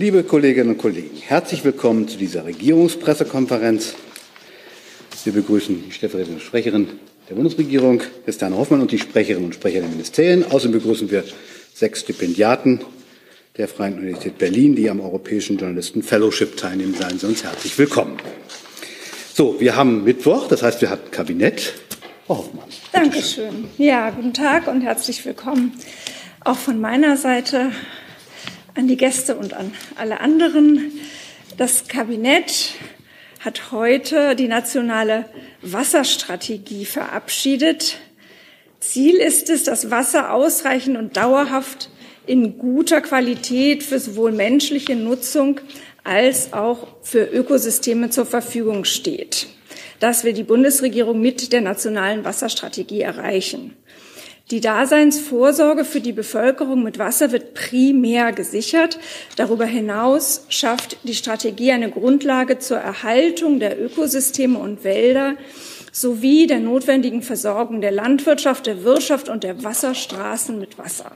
Liebe Kolleginnen und Kollegen, herzlich willkommen zu dieser Regierungspressekonferenz. Wir begrüßen die stellvertretende Sprecherin der Bundesregierung, Christiane Hoffmann, und die Sprecherinnen und Sprecher der Ministerien. Außerdem begrüßen wir sechs Stipendiaten der Freien Universität Berlin, die am Europäischen Journalisten Fellowship teilnehmen. Seien Sie uns herzlich willkommen. So, wir haben Mittwoch, das heißt, wir hatten Kabinett. Frau Hoffmann. Dankeschön. Ja, guten Tag und herzlich willkommen auch von meiner Seite an die Gäste und an alle anderen. Das Kabinett hat heute die nationale Wasserstrategie verabschiedet. Ziel ist es, das Wasser ausreichend und dauerhaft in guter Qualität für sowohl menschliche Nutzung als auch für Ökosysteme zur Verfügung steht. Das will die Bundesregierung mit der nationalen Wasserstrategie erreichen. Die Daseinsvorsorge für die Bevölkerung mit Wasser wird primär gesichert. Darüber hinaus schafft die Strategie eine Grundlage zur Erhaltung der Ökosysteme und Wälder sowie der notwendigen Versorgung der Landwirtschaft, der Wirtschaft und der Wasserstraßen mit Wasser.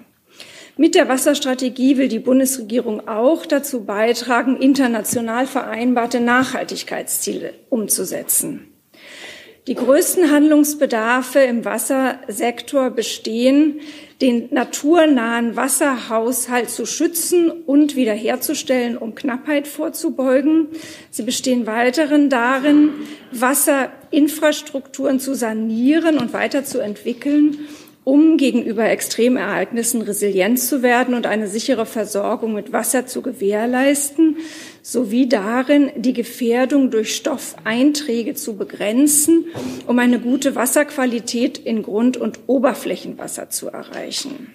Mit der Wasserstrategie will die Bundesregierung auch dazu beitragen, international vereinbarte Nachhaltigkeitsziele umzusetzen. Die größten Handlungsbedarfe im Wassersektor bestehen, den naturnahen Wasserhaushalt zu schützen und wiederherzustellen, um Knappheit vorzubeugen. Sie bestehen weiteren darin, Wasserinfrastrukturen zu sanieren und weiterzuentwickeln um gegenüber Extremereignissen resilient zu werden und eine sichere Versorgung mit Wasser zu gewährleisten, sowie darin, die Gefährdung durch Stoffeinträge zu begrenzen, um eine gute Wasserqualität in Grund- und Oberflächenwasser zu erreichen.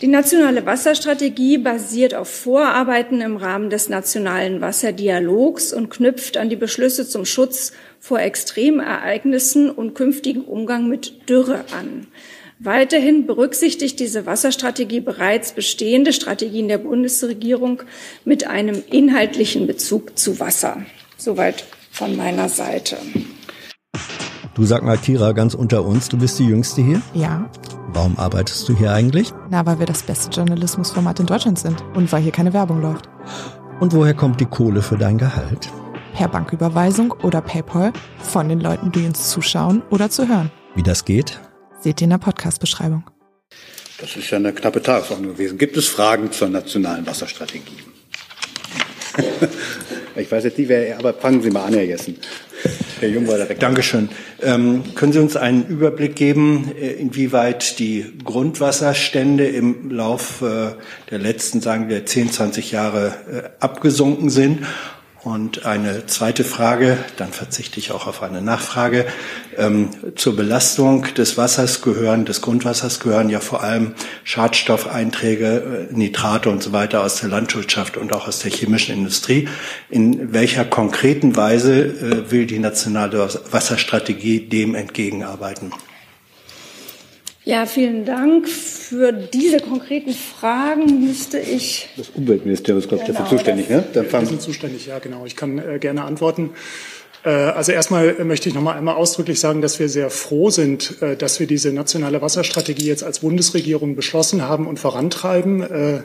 Die nationale Wasserstrategie basiert auf Vorarbeiten im Rahmen des nationalen Wasserdialogs und knüpft an die Beschlüsse zum Schutz vor Extremereignissen und künftigen Umgang mit Dürre an. Weiterhin berücksichtigt diese Wasserstrategie bereits bestehende Strategien der Bundesregierung mit einem inhaltlichen Bezug zu Wasser. Soweit von meiner Seite. Du sag mal, Kira, ganz unter uns, du bist die Jüngste hier? Ja. Warum arbeitest du hier eigentlich? Na, weil wir das beste Journalismusformat in Deutschland sind und weil hier keine Werbung läuft. Und woher kommt die Kohle für dein Gehalt? Per Banküberweisung oder PayPal von den Leuten, die uns zuschauen oder zu hören. Wie das geht? Seht ihr in der Podcast-Beschreibung. Das ist ja eine knappe Tagesordnung gewesen. Gibt es Fragen zur nationalen Wasserstrategie? ich weiß jetzt nicht, wer, aber fangen Sie mal an, Herr Jessen. Herr Jung war direkt. Dankeschön. Ähm, können Sie uns einen Überblick geben, äh, inwieweit die Grundwasserstände im Lauf äh, der letzten, sagen wir, 10, 20 Jahre äh, abgesunken sind und eine zweite Frage, dann verzichte ich auch auf eine Nachfrage. Ähm, zur Belastung des Wassers gehören, des Grundwassers gehören ja vor allem Schadstoffeinträge, äh, Nitrate und so weiter aus der Landwirtschaft und auch aus der chemischen Industrie. In welcher konkreten Weise äh, will die nationale Wasserstrategie dem entgegenarbeiten? Ja, vielen Dank. Für diese konkreten Fragen müsste ich. Das Umweltministerium ist, glaube ich, genau, dafür zuständig, ne? Dann fangen wir sind zuständig, ja, genau. Ich kann äh, gerne antworten. Äh, also erstmal möchte ich noch mal einmal ausdrücklich sagen, dass wir sehr froh sind, äh, dass wir diese nationale Wasserstrategie jetzt als Bundesregierung beschlossen haben und vorantreiben. Äh,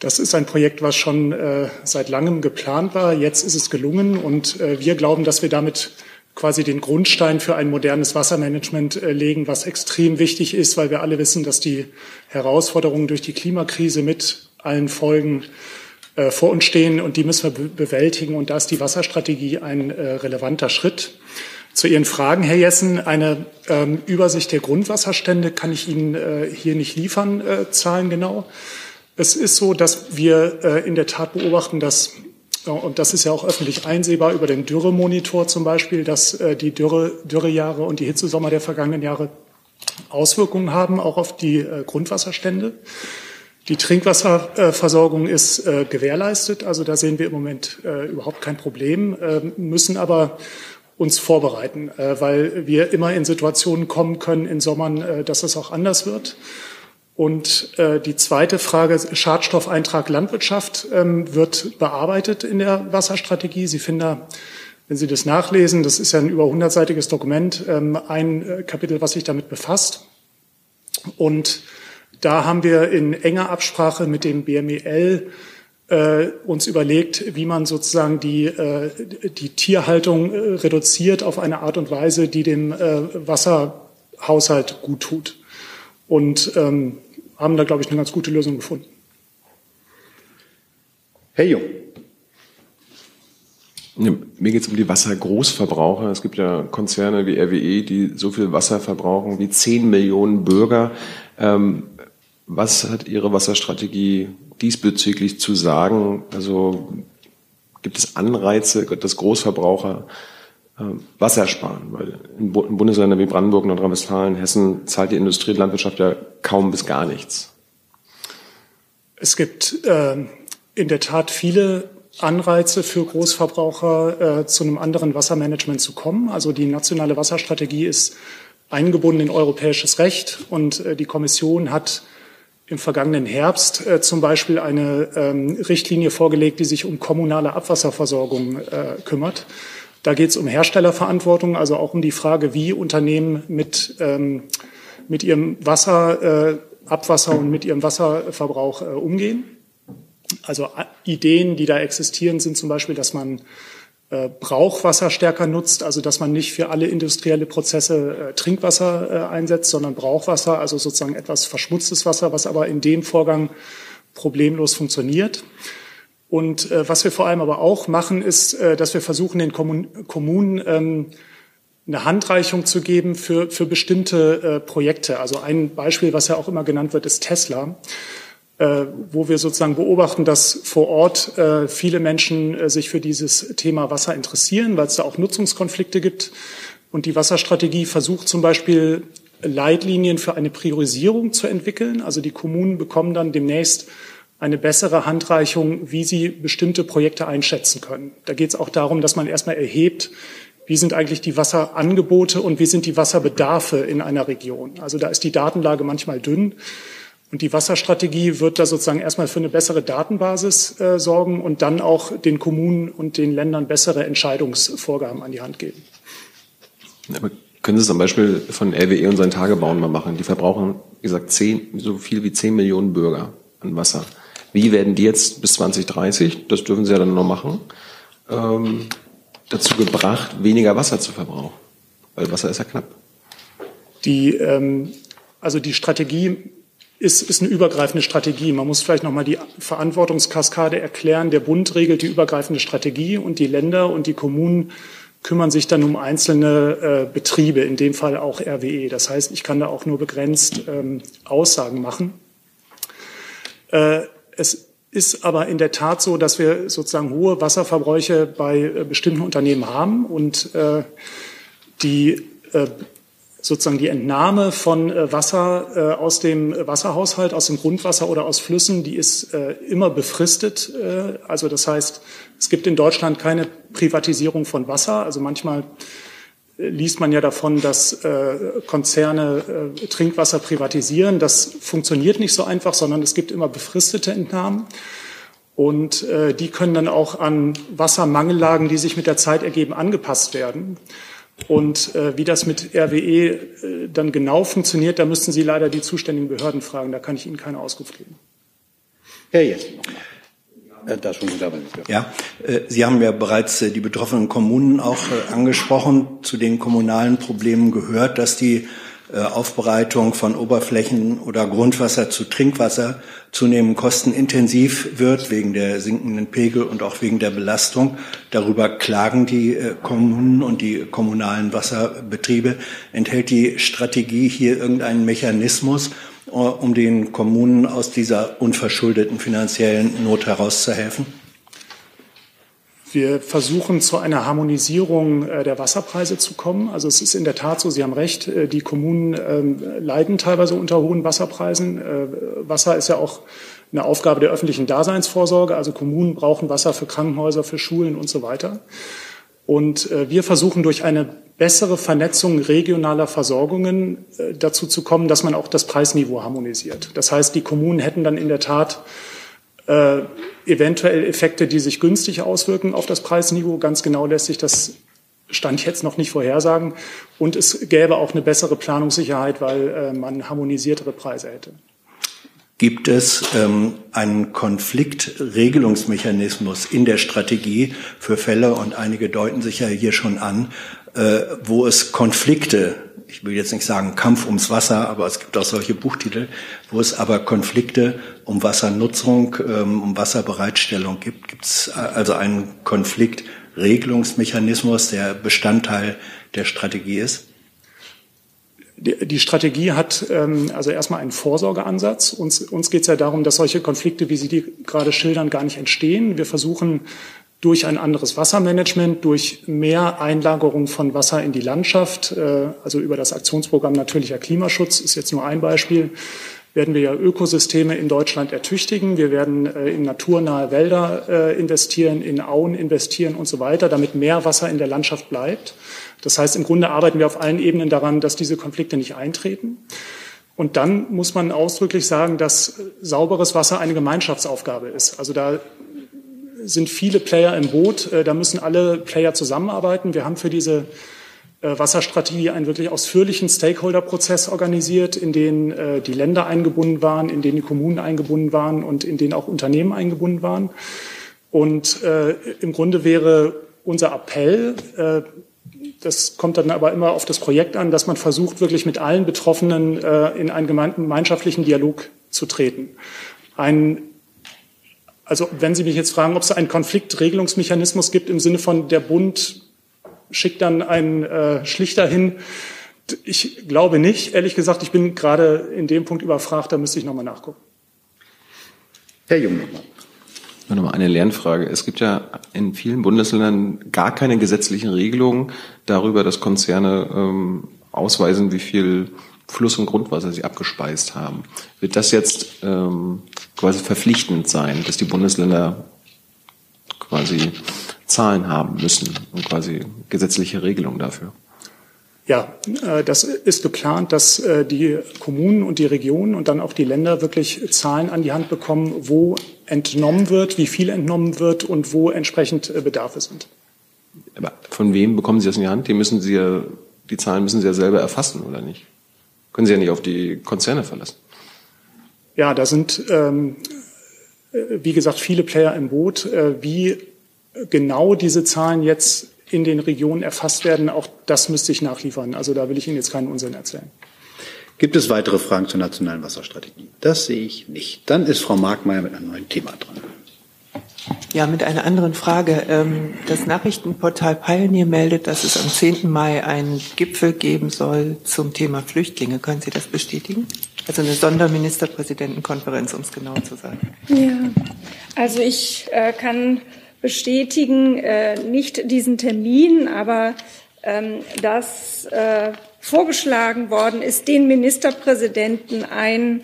das ist ein Projekt, was schon seit langem geplant war. Jetzt ist es gelungen und wir glauben, dass wir damit quasi den Grundstein für ein modernes Wassermanagement äh, legen, was extrem wichtig ist, weil wir alle wissen, dass die Herausforderungen durch die Klimakrise mit allen Folgen äh, vor uns stehen und die müssen wir bewältigen. Und da ist die Wasserstrategie ein äh, relevanter Schritt. Zu Ihren Fragen, Herr Jessen, eine ähm, Übersicht der Grundwasserstände kann ich Ihnen äh, hier nicht liefern, äh, Zahlen genau. Es ist so, dass wir äh, in der Tat beobachten, dass und das ist ja auch öffentlich einsehbar über den Dürremonitor zum Beispiel, dass äh, die Dürre, Dürrejahre und die Hitzesommer der vergangenen Jahre Auswirkungen haben, auch auf die äh, Grundwasserstände. Die Trinkwasserversorgung ist äh, gewährleistet, also da sehen wir im Moment überhaupt kein Problem, müssen aber uns vorbereiten, weil wir immer in Situationen kommen können in Sommern, dass es auch anders wird. Und äh, die zweite Frage, Schadstoffeintrag Landwirtschaft, ähm, wird bearbeitet in der Wasserstrategie. Sie finden da, wenn Sie das nachlesen, das ist ja ein über hundertseitiges Dokument, ähm, ein äh, Kapitel, was sich damit befasst. Und da haben wir in enger Absprache mit dem BMEL äh, uns überlegt, wie man sozusagen die, äh, die Tierhaltung äh, reduziert auf eine Art und Weise, die dem äh, Wasserhaushalt gut tut. Und ähm, haben da, glaube ich, eine ganz gute Lösung gefunden. Herr Jung. Ja, mir geht es um die Wassergroßverbraucher. Es gibt ja Konzerne wie RWE, die so viel Wasser verbrauchen wie 10 Millionen Bürger. Ähm, was hat Ihre Wasserstrategie diesbezüglich zu sagen? Also gibt es Anreize, dass Großverbraucher äh, Wasser sparen? Weil in Bundesländern wie Brandenburg, Nordrhein-Westfalen, Hessen zahlt die Industrie und Landwirtschaft ja kaum bis gar nichts. Es gibt äh, in der Tat viele Anreize für Großverbraucher, äh, zu einem anderen Wassermanagement zu kommen. Also die nationale Wasserstrategie ist eingebunden in europäisches Recht und äh, die Kommission hat im vergangenen Herbst äh, zum Beispiel eine ähm, Richtlinie vorgelegt, die sich um kommunale Abwasserversorgung äh, kümmert. Da geht es um Herstellerverantwortung, also auch um die Frage, wie Unternehmen mit, ähm, mit ihrem Wasser, äh, Abwasser und mit ihrem Wasserverbrauch äh, umgehen. Also äh, Ideen, die da existieren, sind zum Beispiel, dass man äh, Brauchwasser stärker nutzt, also dass man nicht für alle industrielle Prozesse äh, Trinkwasser äh, einsetzt, sondern Brauchwasser, also sozusagen etwas verschmutztes Wasser, was aber in dem Vorgang problemlos funktioniert. Und äh, was wir vor allem aber auch machen, ist, äh, dass wir versuchen, den Kommun Kommunen ähm, eine Handreichung zu geben für, für bestimmte äh, Projekte. Also ein Beispiel, was ja auch immer genannt wird, ist Tesla. Äh, wo wir sozusagen beobachten, dass vor Ort äh, viele Menschen äh, sich für dieses Thema Wasser interessieren, weil es da auch Nutzungskonflikte gibt. Und die Wasserstrategie versucht zum Beispiel Leitlinien für eine Priorisierung zu entwickeln. Also die Kommunen bekommen dann demnächst eine bessere Handreichung, wie sie bestimmte Projekte einschätzen können. Da geht es auch darum, dass man erstmal erhebt, wie sind eigentlich die Wasserangebote und wie sind die Wasserbedarfe in einer Region. Also da ist die Datenlage manchmal dünn. Und die Wasserstrategie wird da sozusagen erstmal für eine bessere Datenbasis äh, sorgen und dann auch den Kommunen und den Ländern bessere Entscheidungsvorgaben an die Hand geben. Aber können Sie zum Beispiel von RWE und seinen Tagebauen mal machen? Die verbrauchen, wie gesagt, zehn, so viel wie 10 Millionen Bürger an Wasser. Wie werden die jetzt bis 2030, das dürfen Sie ja dann noch machen, ähm, dazu gebracht, weniger Wasser zu verbrauchen? Weil Wasser ist ja knapp. Die, ähm, also die Strategie ist, ist eine übergreifende Strategie. Man muss vielleicht noch mal die Verantwortungskaskade erklären. Der Bund regelt die übergreifende Strategie und die Länder und die Kommunen kümmern sich dann um einzelne äh, Betriebe, in dem Fall auch RWE. Das heißt, ich kann da auch nur begrenzt ähm, Aussagen machen. Äh, es ist aber in der Tat so, dass wir sozusagen hohe Wasserverbräuche bei äh, bestimmten Unternehmen haben und äh, die äh, sozusagen die Entnahme von äh, Wasser äh, aus dem Wasserhaushalt, aus dem Grundwasser oder aus Flüssen, die ist äh, immer befristet. Also das heißt, es gibt in Deutschland keine Privatisierung von Wasser. Also manchmal liest man ja davon, dass Konzerne Trinkwasser privatisieren. Das funktioniert nicht so einfach, sondern es gibt immer befristete Entnahmen. Und die können dann auch an Wassermangellagen, die sich mit der Zeit ergeben, angepasst werden. Und äh, wie das mit RWE äh, dann genau funktioniert, da müssten Sie leider die zuständigen Behörden fragen. Da kann ich Ihnen keine Auskunft geben. Herr Jessen. Äh, da schon ja, äh, Sie haben ja bereits äh, die betroffenen Kommunen auch angesprochen. Zu den kommunalen Problemen gehört, dass die Aufbereitung von Oberflächen oder Grundwasser zu Trinkwasser zunehmend kostenintensiv wird wegen der sinkenden Pegel und auch wegen der Belastung. Darüber klagen die Kommunen und die kommunalen Wasserbetriebe. Enthält die Strategie hier irgendeinen Mechanismus, um den Kommunen aus dieser unverschuldeten finanziellen Not herauszuhelfen? Wir versuchen zu einer Harmonisierung äh, der Wasserpreise zu kommen. Also es ist in der Tat so, Sie haben recht, äh, die Kommunen ähm, leiden teilweise unter hohen Wasserpreisen. Äh, Wasser ist ja auch eine Aufgabe der öffentlichen Daseinsvorsorge. Also Kommunen brauchen Wasser für Krankenhäuser, für Schulen und so weiter. Und wir versuchen durch eine bessere Vernetzung regionaler Versorgungen dazu zu kommen, dass man auch das Preisniveau harmonisiert. Das heißt, die Kommunen hätten dann in der Tat äh, eventuell Effekte, die sich günstig auswirken auf das Preisniveau. Ganz genau lässt sich das Stand jetzt noch nicht vorhersagen. Und es gäbe auch eine bessere Planungssicherheit, weil äh, man harmonisiertere Preise hätte. Gibt es ähm, einen Konfliktregelungsmechanismus in der Strategie für Fälle, und einige deuten sich ja hier schon an, äh, wo es Konflikte, ich will jetzt nicht sagen Kampf ums Wasser, aber es gibt auch solche Buchtitel, wo es aber Konflikte um Wassernutzung, ähm, um Wasserbereitstellung gibt. Gibt es also einen Konfliktregelungsmechanismus, der Bestandteil der Strategie ist? Die Strategie hat ähm, also erstmal einen Vorsorgeansatz. Uns, uns geht es ja darum, dass solche Konflikte, wie Sie die gerade schildern, gar nicht entstehen. Wir versuchen durch ein anderes Wassermanagement, durch mehr Einlagerung von Wasser in die Landschaft, äh, also über das Aktionsprogramm Natürlicher Klimaschutz ist jetzt nur ein Beispiel, werden wir ja Ökosysteme in Deutschland ertüchtigen. Wir werden äh, in naturnahe Wälder äh, investieren, in Auen investieren und so weiter, damit mehr Wasser in der Landschaft bleibt. Das heißt, im Grunde arbeiten wir auf allen Ebenen daran, dass diese Konflikte nicht eintreten. Und dann muss man ausdrücklich sagen, dass sauberes Wasser eine Gemeinschaftsaufgabe ist. Also da sind viele Player im Boot. Äh, da müssen alle Player zusammenarbeiten. Wir haben für diese äh, Wasserstrategie einen wirklich ausführlichen Stakeholder-Prozess organisiert, in den äh, die Länder eingebunden waren, in den die Kommunen eingebunden waren und in den auch Unternehmen eingebunden waren. Und im Grunde wäre unser Appell, das kommt dann aber immer auf das Projekt an, dass man versucht, wirklich mit allen Betroffenen in einen gemeinschaftlichen Dialog zu treten. Ein, also wenn Sie mich jetzt fragen, ob es einen Konfliktregelungsmechanismus gibt im Sinne von der Bund schickt dann einen äh, Schlichter hin, ich glaube nicht. Ehrlich gesagt, ich bin gerade in dem Punkt überfragt, da müsste ich nochmal nachgucken. Herr Jung nochmal. Nochmal eine Lernfrage. Es gibt ja in vielen Bundesländern gar keine gesetzlichen Regelungen darüber, dass Konzerne ähm, ausweisen, wie viel Fluss- und Grundwasser sie abgespeist haben. Wird das jetzt ähm, quasi verpflichtend sein, dass die Bundesländer quasi Zahlen haben müssen und quasi gesetzliche Regelungen dafür? Ja, äh, das ist geplant, dass äh, die Kommunen und die Regionen und dann auch die Länder wirklich Zahlen an die Hand bekommen, wo entnommen wird, wie viel entnommen wird und wo entsprechend äh, Bedarfe sind. Aber von wem bekommen Sie das in die Hand? Die müssen Sie ja, die Zahlen müssen Sie ja selber erfassen, oder nicht? Können Sie ja nicht auf die Konzerne verlassen. Ja, da sind, ähm, wie gesagt, viele Player im Boot. Äh, wie genau diese Zahlen jetzt in den Regionen erfasst werden, auch das müsste ich nachliefern. Also da will ich Ihnen jetzt keinen Unsinn erzählen. Gibt es weitere Fragen zur nationalen Wasserstrategie? Das sehe ich nicht. Dann ist Frau Markmeier mit einem neuen Thema dran. Ja, mit einer anderen Frage. Ähm, das Nachrichtenportal Pioneer meldet, dass es am 10. Mai einen Gipfel geben soll zum Thema Flüchtlinge. Können Sie das bestätigen? Also eine Sonderministerpräsidentenkonferenz, um es genau zu sagen. Ja, also ich äh, kann bestätigen äh, nicht diesen Termin, aber ähm, dass äh, vorgeschlagen worden ist, den Ministerpräsidenten ein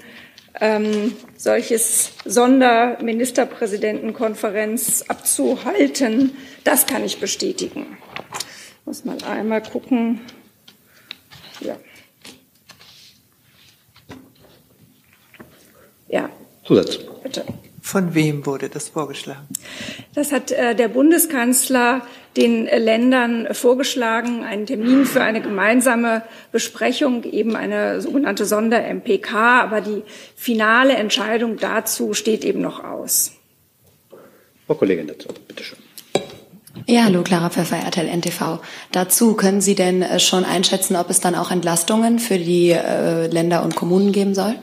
ähm, solches Sonderministerpräsidentenkonferenz abzuhalten. Das kann ich bestätigen. Ich muss mal einmal gucken. Ja. Ja. Zusatz. Bitte. Von wem wurde das vorgeschlagen? Das hat äh, der Bundeskanzler den äh, Ländern vorgeschlagen, einen Termin für eine gemeinsame Besprechung, eben eine sogenannte Sonder-MPK. Aber die finale Entscheidung dazu steht eben noch aus. Frau Kollegin dazu, bitte schön. Ja, hallo, Clara Pfeffer, RTL NTV. Dazu können Sie denn äh, schon einschätzen, ob es dann auch Entlastungen für die äh, Länder und Kommunen geben soll?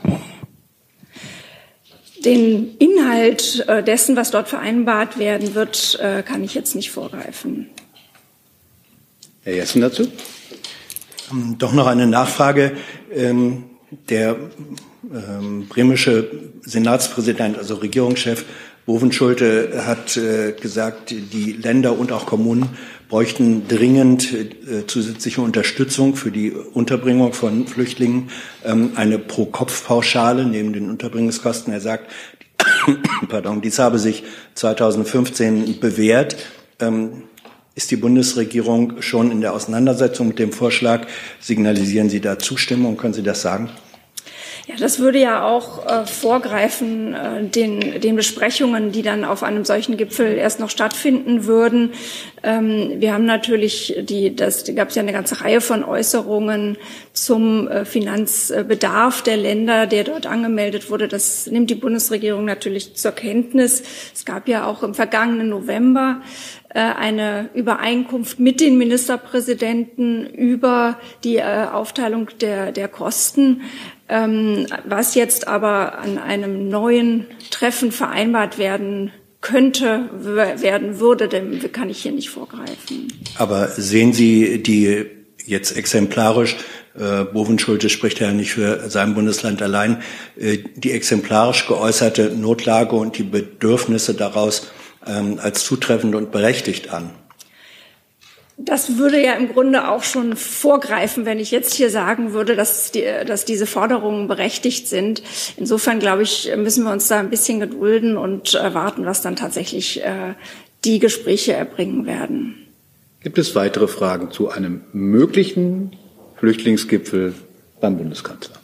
Den Inhalt äh, dessen, was dort vereinbart werden wird, äh, kann ich jetzt nicht vorgreifen. Herr Jessen dazu? Ähm, doch noch eine Nachfrage. Ähm, der ähm, bremische Senatspräsident, also Regierungschef Bovenschulte, hat äh, gesagt, die Länder und auch Kommunen bräuchten dringend äh, zusätzliche Unterstützung für die Unterbringung von Flüchtlingen, ähm, eine Pro-Kopf-Pauschale neben den Unterbringungskosten. Er sagt, pardon, dies habe sich 2015 bewährt. Ähm, ist die Bundesregierung schon in der Auseinandersetzung mit dem Vorschlag? Signalisieren Sie da Zustimmung? Können Sie das sagen? Ja, das würde ja auch äh, vorgreifen äh, den, den Besprechungen, die dann auf einem solchen Gipfel erst noch stattfinden würden. Ähm, wir haben natürlich die, das gab es ja eine ganze Reihe von Äußerungen zum äh, Finanzbedarf der Länder, der dort angemeldet wurde. Das nimmt die Bundesregierung natürlich zur Kenntnis. Es gab ja auch im vergangenen November eine Übereinkunft mit den Ministerpräsidenten über die äh, Aufteilung der, der Kosten. Ähm, was jetzt aber an einem neuen Treffen vereinbart werden könnte, werden würde, dem kann ich hier nicht vorgreifen. Aber sehen Sie die jetzt exemplarisch, äh, Bovenschulte spricht ja nicht für sein Bundesland allein, äh, die exemplarisch geäußerte Notlage und die Bedürfnisse daraus ähm, als zutreffend und berechtigt an? Das würde ja im Grunde auch schon vorgreifen, wenn ich jetzt hier sagen würde, dass, die, dass diese Forderungen berechtigt sind. Insofern, glaube ich, müssen wir uns da ein bisschen gedulden und erwarten, was dann tatsächlich äh, die Gespräche erbringen werden. Gibt es weitere Fragen zu einem möglichen Flüchtlingsgipfel beim Bundeskanzler?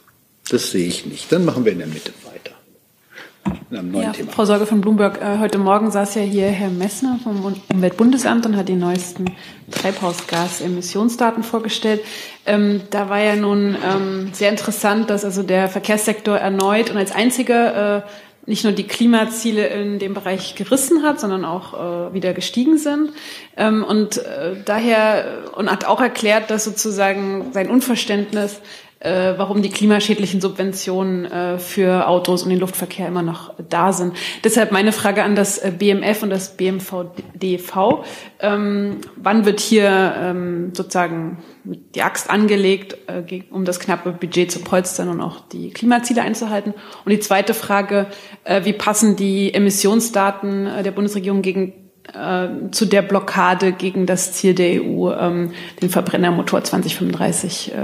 Das sehe ich nicht. Dann machen wir in der Mitte weiter in einem neuen ja, Thema. Frau Sorge von Bloomberg, äh, heute Morgen saß ja hier Herr Messner vom Umweltbundesamt und hat die neuesten Treibhausgasemissionsdaten vorgestellt. Ähm, da war ja nun ähm, sehr interessant, dass also der Verkehrssektor erneut und als einziger äh, nicht nur die Klimaziele in dem Bereich gerissen hat, sondern auch äh, wieder gestiegen sind. Ähm, und äh, daher und hat auch erklärt, dass sozusagen sein Unverständnis äh, warum die klimaschädlichen Subventionen äh, für Autos und den Luftverkehr immer noch da sind. Deshalb meine Frage an das äh, BMF und das BMVDV. Ähm, wann wird hier ähm, sozusagen die Axt angelegt, äh, um das knappe Budget zu polstern und auch die Klimaziele einzuhalten? Und die zweite Frage, äh, wie passen die Emissionsdaten äh, der Bundesregierung gegen äh, zu der Blockade gegen das Ziel der EU, ähm, den Verbrennermotor 2035 äh,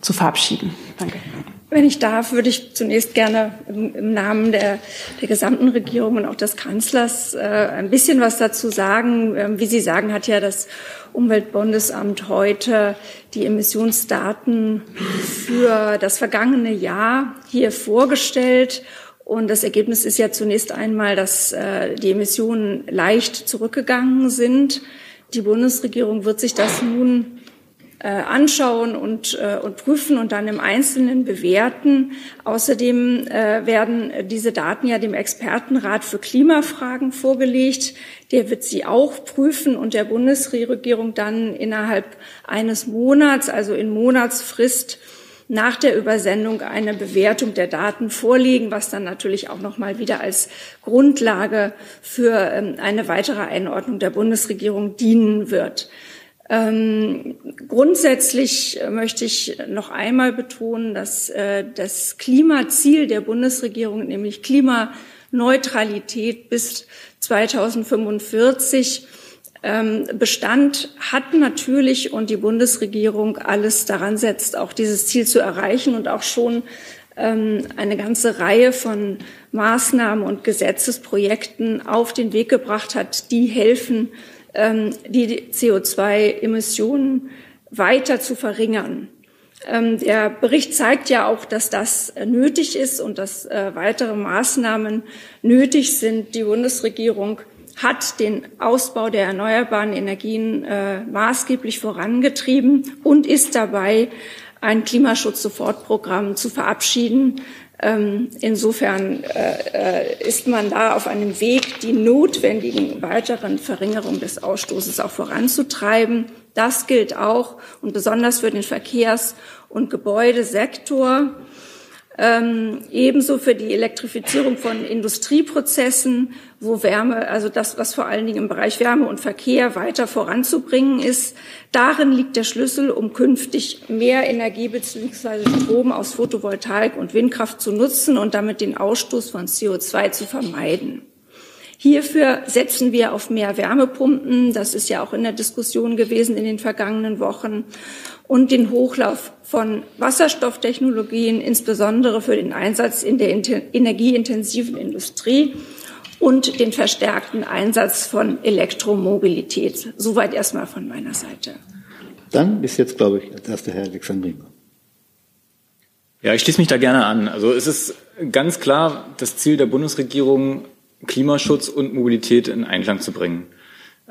zu verabschieden. Danke. Wenn ich darf, würde ich zunächst gerne im, im Namen der, der, gesamten Regierung und auch des Kanzlers äh, ein bisschen was dazu sagen. Ähm, wie Sie sagen, hat ja das Umweltbundesamt heute die Emissionsdaten für das vergangene Jahr hier vorgestellt. Und das Ergebnis ist ja zunächst einmal, dass äh, die Emissionen leicht zurückgegangen sind. Die Bundesregierung wird sich das nun äh, anschauen und, äh, und prüfen und dann im Einzelnen bewerten. Außerdem werden diese Daten ja dem Expertenrat für Klimafragen vorgelegt. Der wird sie auch prüfen und der Bundesregierung dann innerhalb eines Monats, also in Monatsfrist, nach der Übersendung eine Bewertung der Daten vorlegen, was dann natürlich auch noch mal wieder als Grundlage für ähm, eine weitere Einordnung der Bundesregierung dienen wird. Ähm, grundsätzlich möchte ich noch einmal betonen, dass äh, das Klimaziel der Bundesregierung, nämlich Klimaneutralität bis 2045, ähm, Bestand hat natürlich und die Bundesregierung alles daran setzt, auch dieses Ziel zu erreichen und auch schon ähm, eine ganze Reihe von Maßnahmen und Gesetzesprojekten auf den Weg gebracht hat, die helfen, ähm, die CO2-Emissionen weiter zu verringern. Ähm, der Bericht zeigt ja auch, dass das nötig ist und dass äh, weitere Maßnahmen nötig sind. Die Bundesregierung hat den Ausbau der erneuerbaren Energien äh, maßgeblich vorangetrieben und ist dabei, ein Klimaschutz-Sofortprogramm zu verabschieden, ähm, insofern äh, äh, ist man da auf einem Weg, die notwendigen weiteren Verringerungen des Ausstoßes auch voranzutreiben. Das gilt auch und besonders für den Verkehrs- und Gebäudesektor. Ähm, ebenso für die Elektrifizierung von Industrieprozessen, wo Wärme, also das, was vor allen Dingen im Bereich Wärme und Verkehr weiter voranzubringen ist. Darin liegt der Schlüssel, um künftig mehr Energie bzw. Strom aus Photovoltaik und Windkraft zu nutzen und damit den Ausstoß von CO2 zu vermeiden. Hierfür setzen wir auf mehr Wärmepumpen. Das ist ja auch in der Diskussion gewesen in den vergangenen Wochen und den Hochlauf von Wasserstofftechnologien, insbesondere für den Einsatz in der energieintensiven Industrie und den verstärkten Einsatz von Elektromobilität. Soweit erstmal von meiner Seite. Dann ist jetzt, glaube ich, als erster Herr Alexandrino. Ja, ich schließe mich da gerne an. Also es ist ganz klar das Ziel der Bundesregierung, Klimaschutz und Mobilität in Einklang zu bringen.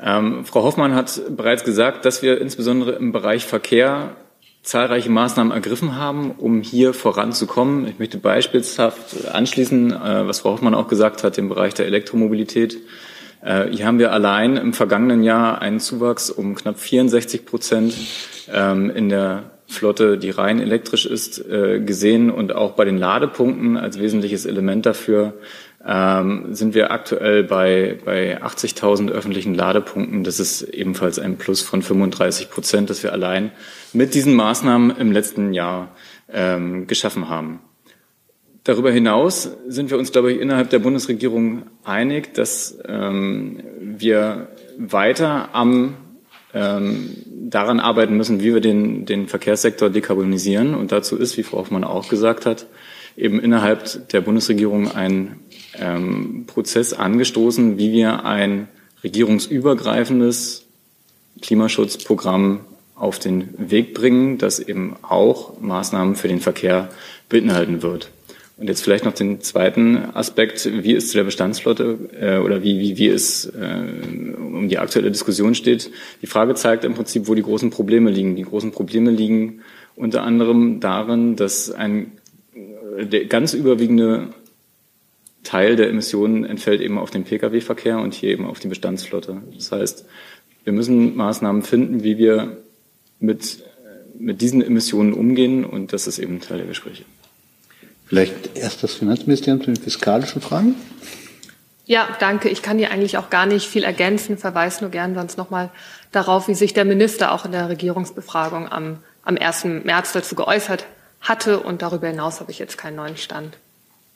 Ähm, Frau Hoffmann hat bereits gesagt, dass wir insbesondere im Bereich Verkehr zahlreiche Maßnahmen ergriffen haben, um hier voranzukommen. Ich möchte beispielshaft anschließen, äh, was Frau Hoffmann auch gesagt hat, im Bereich der Elektromobilität. Äh, hier haben wir allein im vergangenen Jahr einen Zuwachs um knapp 64 Prozent ähm, in der Flotte, die rein elektrisch ist, äh, gesehen und auch bei den Ladepunkten als wesentliches Element dafür ähm, sind wir aktuell bei, bei 80.000 öffentlichen Ladepunkten. Das ist ebenfalls ein Plus von 35 Prozent, das wir allein mit diesen Maßnahmen im letzten Jahr ähm, geschaffen haben. Darüber hinaus sind wir uns, glaube ich, innerhalb der Bundesregierung einig, dass ähm, wir weiter am ähm, daran arbeiten müssen, wie wir den, den Verkehrssektor dekarbonisieren. Und dazu ist, wie Frau Hoffmann auch gesagt hat, eben innerhalb der Bundesregierung ein ähm, Prozess angestoßen, wie wir ein regierungsübergreifendes Klimaschutzprogramm auf den Weg bringen, das eben auch Maßnahmen für den Verkehr beinhalten wird. Und jetzt vielleicht noch den zweiten Aspekt, wie es zu der Bestandsflotte äh, oder wie, wie, wie es äh, um die aktuelle Diskussion steht. Die Frage zeigt im Prinzip, wo die großen Probleme liegen. Die großen Probleme liegen unter anderem darin, dass ein der ganz überwiegende Teil der Emissionen entfällt eben auf den Pkw-Verkehr und hier eben auf die Bestandsflotte. Das heißt, wir müssen Maßnahmen finden, wie wir mit, mit diesen Emissionen umgehen und das ist eben Teil der Gespräche. Vielleicht erst das Finanzministerium zu den fiskalischen Fragen. Ja, danke. Ich kann hier eigentlich auch gar nicht viel ergänzen, verweise nur gern sonst nochmal darauf, wie sich der Minister auch in der Regierungsbefragung am, am 1. März dazu geäußert hatte. Und darüber hinaus habe ich jetzt keinen neuen Stand.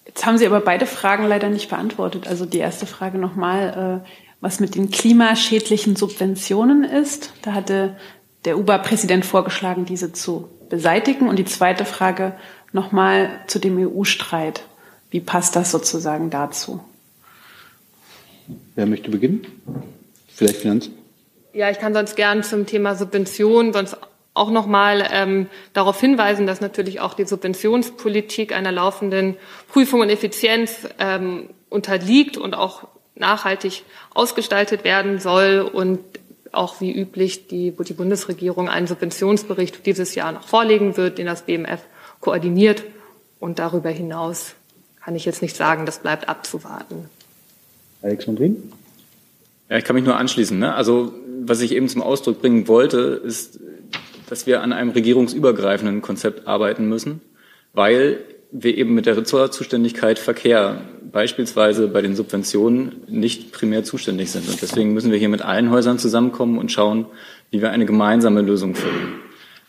Jetzt haben Sie aber beide Fragen leider nicht beantwortet. Also die erste Frage nochmal, äh, was mit den klimaschädlichen Subventionen ist. Da hatte der UBA-Präsident vorgeschlagen, diese zu beseitigen. Und die zweite Frage nochmal zu dem EU-Streit. Wie passt das sozusagen dazu? Wer möchte beginnen? Vielleicht Finanzen? Ja, ich kann sonst gern zum Thema Subventionen sonst auch nochmal ähm, darauf hinweisen, dass natürlich auch die Subventionspolitik einer laufenden Prüfung und Effizienz ähm, unterliegt und auch nachhaltig ausgestaltet werden soll und auch wie üblich die, die Bundesregierung einen Subventionsbericht dieses Jahr noch vorlegen wird, den das BMF koordiniert. Und darüber hinaus kann ich jetzt nicht sagen, das bleibt abzuwarten. Alexandrin? Ja, ich kann mich nur anschließen. Ne? Also was ich eben zum Ausdruck bringen wollte, ist, dass wir an einem regierungsübergreifenden Konzept arbeiten müssen, weil wir eben mit der Ressortzuständigkeit Verkehr beispielsweise bei den Subventionen nicht primär zuständig sind. Und deswegen müssen wir hier mit allen Häusern zusammenkommen und schauen, wie wir eine gemeinsame Lösung finden.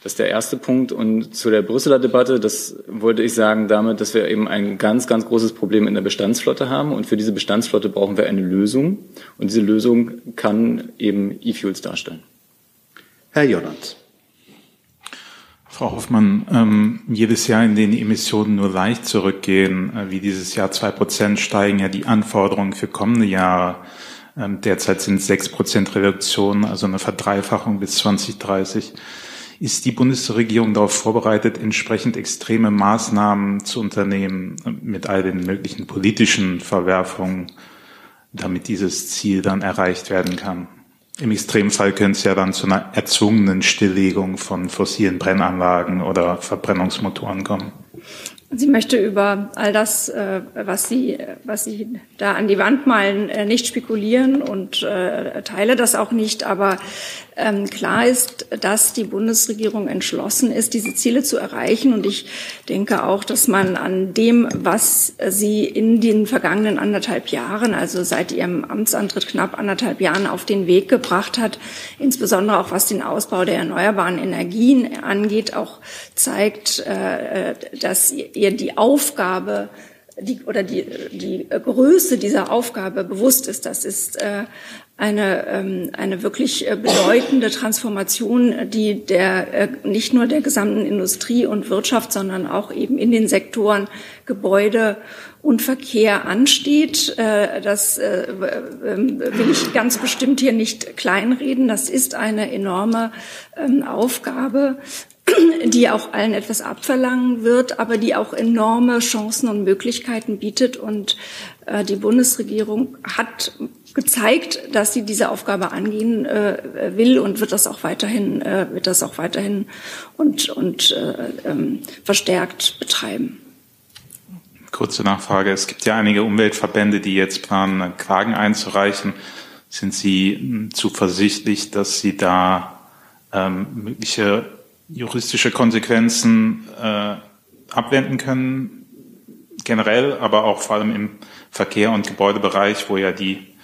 Das ist der erste Punkt. Und zu der Brüsseler Debatte, das wollte ich sagen damit, dass wir eben ein ganz, ganz großes Problem in der Bestandsflotte haben. Und für diese Bestandsflotte brauchen wir eine Lösung. Und diese Lösung kann eben E-Fuels darstellen. Herr Jordans. Frau Hoffmann, ähm, jedes Jahr, in dem die Emissionen nur leicht zurückgehen, äh, wie dieses Jahr zwei Prozent, steigen ja die Anforderungen für kommende Jahre. Ähm, derzeit sind es sechs Prozent Reduktion, also eine Verdreifachung bis 2030. Ist die Bundesregierung darauf vorbereitet, entsprechend extreme Maßnahmen zu unternehmen äh, mit all den möglichen politischen Verwerfungen, damit dieses Ziel dann erreicht werden kann? Im Extremfall könnte es ja dann zu einer erzwungenen Stilllegung von fossilen Brennanlagen oder Verbrennungsmotoren kommen. Sie möchte über all das, äh, was Sie, was Sie da an die Wand malen, äh, nicht spekulieren und äh, teile das auch nicht. Aber ähm, klar ist, dass die Bundesregierung entschlossen ist, diese Ziele zu erreichen. Und ich denke auch, dass man an dem, was sie in den vergangenen anderthalb Jahren, also seit ihrem Amtsantritt knapp anderthalb Jahren auf den Weg gebracht hat, insbesondere auch was den Ausbau der erneuerbaren Energien angeht, auch zeigt, äh, dass ihr die Aufgabe die, oder die, die Größe dieser Aufgabe bewusst ist. Das ist äh, eine, ähm, eine wirklich äh, bedeutende Transformation, die der, äh, nicht nur der gesamten Industrie und Wirtschaft, sondern auch eben in den Sektoren Gebäude und Verkehr ansteht. Äh, das äh, ähm, will ich ganz bestimmt hier nicht kleinreden. Das ist eine enorme ähm, Aufgabe. die auch allen etwas abverlangen wird, aber die auch enorme Chancen und Möglichkeiten bietet. Und äh, die Bundesregierung hat gezeigt, dass sie diese Aufgabe angehen äh, will und wird das auch weiterhin, äh, wird das auch weiterhin und, und äh, ähm, verstärkt betreiben. Kurze Nachfrage. Es gibt ja einige Umweltverbände, die jetzt planen, Klagen einzureichen. Sind Sie hm, zuversichtlich, dass Sie da ähm, mögliche juristische Konsequenzen äh, abwenden können, generell, aber auch vor allem im Verkehr- und Gebäudebereich, wo ja die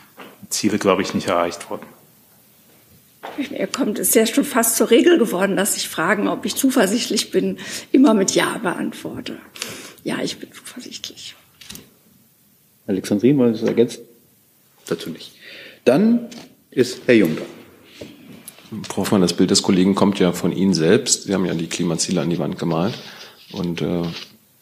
Ziele, glaube ich, nicht erreicht wurden. Mir kommt es ja schon fast zur Regel geworden, dass ich Fragen, ob ich zuversichtlich bin, immer mit Ja beantworte. Ja, ich bin zuversichtlich. Alexandrin, wollen Sie das ergänzen? Dazu nicht. Dann ist Herr Jung. Frau Hoffmann, das Bild des Kollegen kommt ja von Ihnen selbst. Sie haben ja die Klimaziele an die Wand gemalt und äh,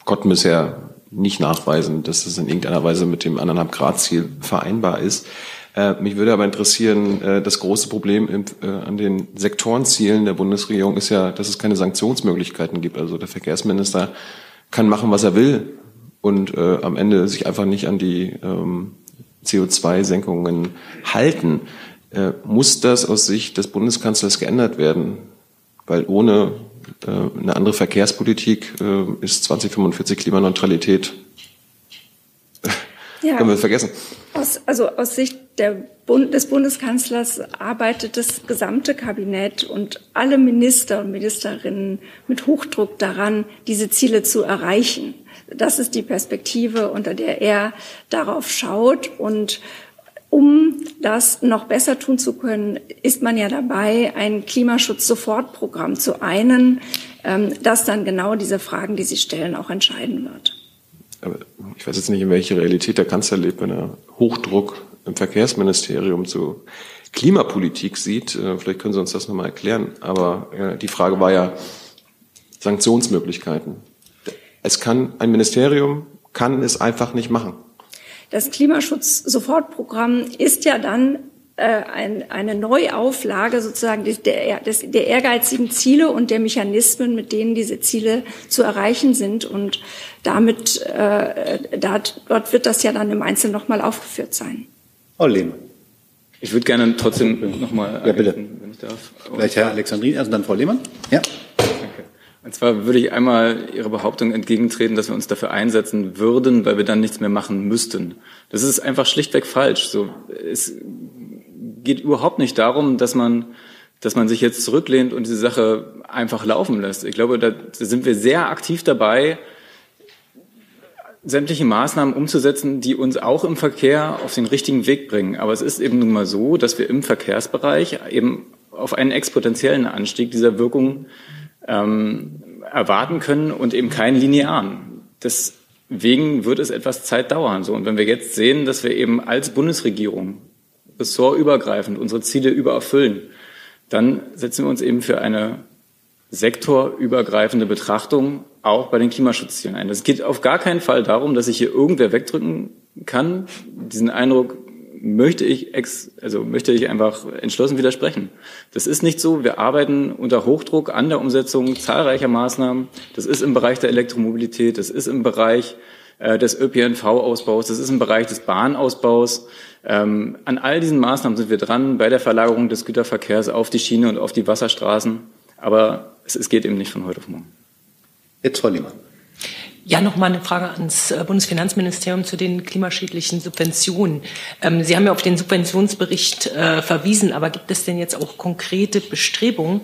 konnten bisher nicht nachweisen, dass es in irgendeiner Weise mit dem anderthalb Grad Ziel vereinbar ist. Äh, mich würde aber interessieren, äh, das große Problem äh, an den Sektorenzielen der Bundesregierung ist ja, dass es keine Sanktionsmöglichkeiten gibt. Also der Verkehrsminister kann machen, was er will und am Ende sich einfach nicht an die ähm, CO2-Senkungen halten. Muss das aus Sicht des Bundeskanzlers geändert werden? Weil ohne eine andere Verkehrspolitik ist 2045 Klimaneutralität, ja. können wir vergessen. Aus, also aus Sicht Bund, des Bundeskanzlers arbeitet das gesamte Kabinett und alle Minister und Ministerinnen mit Hochdruck daran, diese Ziele zu erreichen. Das ist die Perspektive, unter der er darauf schaut und um das noch besser tun zu können, ist man ja dabei, ein Klimaschutz-Sofortprogramm zu einen, ähm, das dann genau diese Fragen, die Sie stellen, auch entscheiden wird. Ich weiß jetzt nicht, in welcher Realität der Kanzler lebt, wenn er Hochdruck im Verkehrsministerium zu Klimapolitik sieht. Äh, vielleicht können Sie uns das nochmal erklären. Aber die Frage war ja Sanktionsmöglichkeiten. Es kann ein Ministerium kann es einfach nicht machen. Das Klimaschutz-Sofortprogramm ist ja dann äh, ein, eine Neuauflage sozusagen der, des, der ehrgeizigen Ziele und der Mechanismen, mit denen diese Ziele zu erreichen sind. Und damit, äh, da, dort wird das ja dann im Einzelnen nochmal aufgeführt sein. Frau Lehmann. Ich würde gerne trotzdem nochmal, ja, bitte. wenn ich darf. Vielleicht Herr Alexandrin, erst dann Frau Lehmann. Ja. Und zwar würde ich einmal Ihrer Behauptung entgegentreten, dass wir uns dafür einsetzen würden, weil wir dann nichts mehr machen müssten. Das ist einfach schlichtweg falsch. So, es geht überhaupt nicht darum, dass man, dass man sich jetzt zurücklehnt und diese Sache einfach laufen lässt. Ich glaube, da sind wir sehr aktiv dabei, sämtliche Maßnahmen umzusetzen, die uns auch im Verkehr auf den richtigen Weg bringen. Aber es ist eben nun mal so, dass wir im Verkehrsbereich eben auf einen exponentiellen Anstieg dieser Wirkung ähm, erwarten können und eben keinen linearen. Deswegen wird es etwas Zeit dauern. So. Und wenn wir jetzt sehen, dass wir eben als Bundesregierung ressortübergreifend unsere Ziele übererfüllen, dann setzen wir uns eben für eine sektorübergreifende Betrachtung auch bei den Klimaschutzzielen ein. Es geht auf gar keinen Fall darum, dass ich hier irgendwer wegdrücken kann. Diesen Eindruck möchte ich ex, also möchte ich einfach entschlossen widersprechen. Das ist nicht so. Wir arbeiten unter Hochdruck an der Umsetzung zahlreicher Maßnahmen. Das ist im Bereich der Elektromobilität, das ist im Bereich äh, des ÖPNV-Ausbaus, das ist im Bereich des Bahnausbaus. Ähm, an all diesen Maßnahmen sind wir dran bei der Verlagerung des Güterverkehrs auf die Schiene und auf die Wasserstraßen. Aber es, es geht eben nicht von heute auf morgen. Jetzt Frau Lehmann. Ja, noch mal eine Frage ans äh, Bundesfinanzministerium zu den klimaschädlichen Subventionen. Ähm, Sie haben ja auf den Subventionsbericht äh, verwiesen, aber gibt es denn jetzt auch konkrete Bestrebungen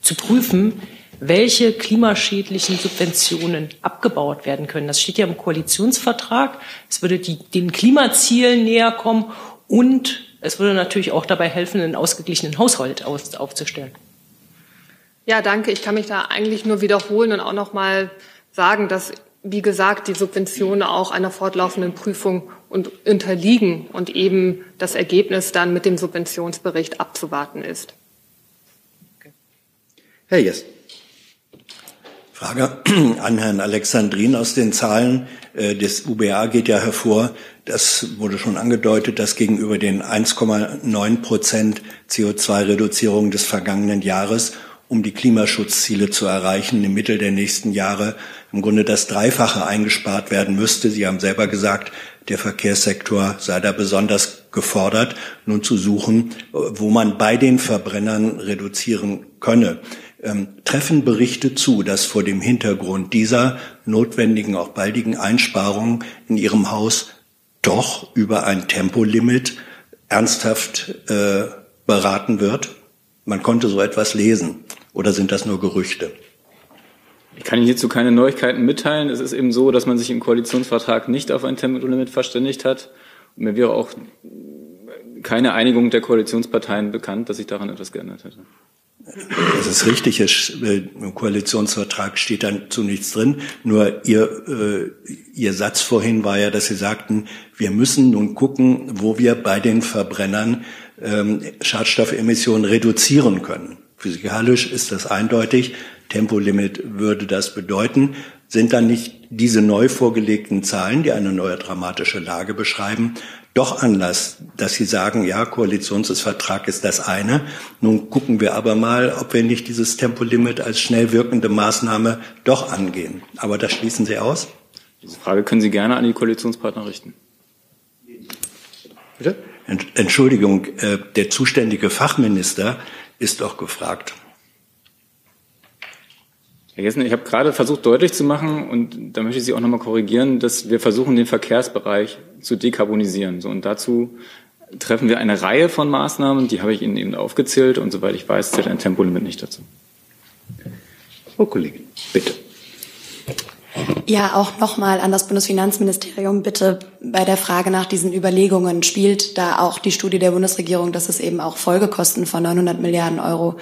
zu prüfen, welche klimaschädlichen Subventionen abgebaut werden können? Das steht ja im Koalitionsvertrag. Es würde die, den Klimazielen näher kommen und es würde natürlich auch dabei helfen, einen ausgeglichenen Haushalt aus, aufzustellen. Ja, danke. Ich kann mich da eigentlich nur wiederholen und auch noch mal sagen, dass wie gesagt, die Subventionen auch einer fortlaufenden Prüfung und unterliegen und eben das Ergebnis dann mit dem Subventionsbericht abzuwarten ist. Okay. Herr Jess. Frage an Herrn Alexandrin. Aus den Zahlen äh, des UBA geht ja hervor, das wurde schon angedeutet, dass gegenüber den 1,9 Prozent CO2-Reduzierung des vergangenen Jahres um die Klimaschutzziele zu erreichen, im Mittel der nächsten Jahre im Grunde das Dreifache eingespart werden müsste. Sie haben selber gesagt, der Verkehrssektor sei da besonders gefordert, nun zu suchen, wo man bei den Verbrennern reduzieren könne. Ähm, treffen Berichte zu, dass vor dem Hintergrund dieser notwendigen, auch baldigen Einsparungen in Ihrem Haus doch über ein Tempolimit ernsthaft äh, beraten wird? Man konnte so etwas lesen. Oder sind das nur Gerüchte? Ich kann Ihnen hierzu keine Neuigkeiten mitteilen. Es ist eben so, dass man sich im Koalitionsvertrag nicht auf ein Tempolimit verständigt hat. Und mir wäre auch keine Einigung der Koalitionsparteien bekannt, dass sich daran etwas geändert hätte. Das ist richtig. Äh, Im Koalitionsvertrag steht dazu nichts drin. Nur Ihr, äh, Ihr Satz vorhin war ja, dass Sie sagten, wir müssen nun gucken, wo wir bei den Verbrennern ähm, Schadstoffemissionen reduzieren können. Physikalisch ist das eindeutig. Tempolimit würde das bedeuten. Sind dann nicht diese neu vorgelegten Zahlen, die eine neue dramatische Lage beschreiben, doch Anlass, dass Sie sagen, ja, Koalitionsvertrag ist das eine. Nun gucken wir aber mal, ob wir nicht dieses Tempolimit als schnell wirkende Maßnahme doch angehen. Aber das schließen Sie aus? Diese Frage können Sie gerne an die Koalitionspartner richten. Bitte? Entschuldigung, äh, der zuständige Fachminister ist doch gefragt. Herr Jessen, ich habe gerade versucht deutlich zu machen, und da möchte ich Sie auch nochmal korrigieren, dass wir versuchen, den Verkehrsbereich zu dekarbonisieren. So, und dazu treffen wir eine Reihe von Maßnahmen, die habe ich Ihnen eben aufgezählt, und soweit ich weiß, zählt ein Tempolimit nicht dazu. Frau Kollegin, bitte. Ja, auch nochmal an das Bundesfinanzministerium bitte bei der Frage nach diesen Überlegungen. Spielt da auch die Studie der Bundesregierung, dass es eben auch Folgekosten von 900 Milliarden Euro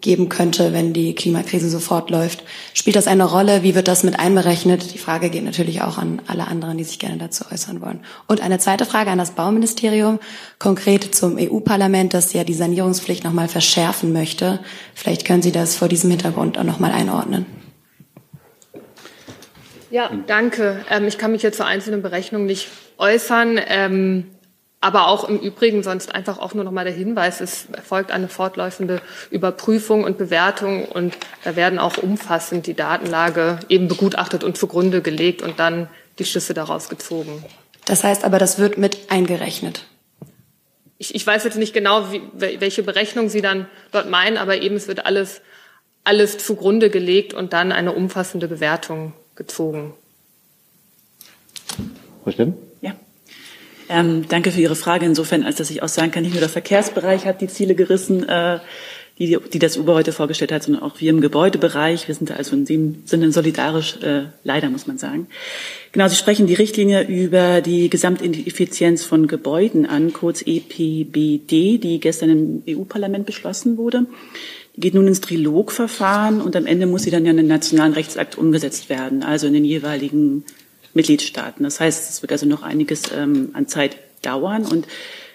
geben könnte, wenn die Klimakrise so fortläuft? Spielt das eine Rolle? Wie wird das mit einberechnet? Die Frage geht natürlich auch an alle anderen, die sich gerne dazu äußern wollen. Und eine zweite Frage an das Bauministerium, konkret zum EU-Parlament, das ja die Sanierungspflicht nochmal verschärfen möchte. Vielleicht können Sie das vor diesem Hintergrund auch nochmal einordnen. Ja, danke. Ähm, ich kann mich jetzt zu einzelnen Berechnungen nicht äußern. Ähm, aber auch im Übrigen sonst einfach auch nur noch mal der Hinweis, es erfolgt eine fortlaufende Überprüfung und Bewertung und da werden auch umfassend die Datenlage eben begutachtet und zugrunde gelegt und dann die Schlüsse daraus gezogen. Das heißt aber, das wird mit eingerechnet. Ich, ich weiß jetzt nicht genau, wie, welche Berechnung Sie dann dort meinen, aber eben es wird alles, alles zugrunde gelegt und dann eine umfassende Bewertung gezogen. Frau? Ja. Ähm, danke für Ihre Frage. Insofern, als dass ich auch sagen kann, nicht nur der Verkehrsbereich hat die Ziele gerissen, äh, die, die das Uber heute vorgestellt hat, sondern auch wir im Gebäudebereich. Wir sind also in dem Sinne solidarisch, äh, leider muss man sagen. Genau, Sie sprechen die Richtlinie über die Gesamteffizienz von Gebäuden an, kurz EPBD, die gestern im EU-Parlament beschlossen wurde geht nun ins Trilogverfahren und am Ende muss sie dann ja in den nationalen Rechtsakt umgesetzt werden, also in den jeweiligen Mitgliedstaaten. Das heißt, es wird also noch einiges ähm, an Zeit dauern und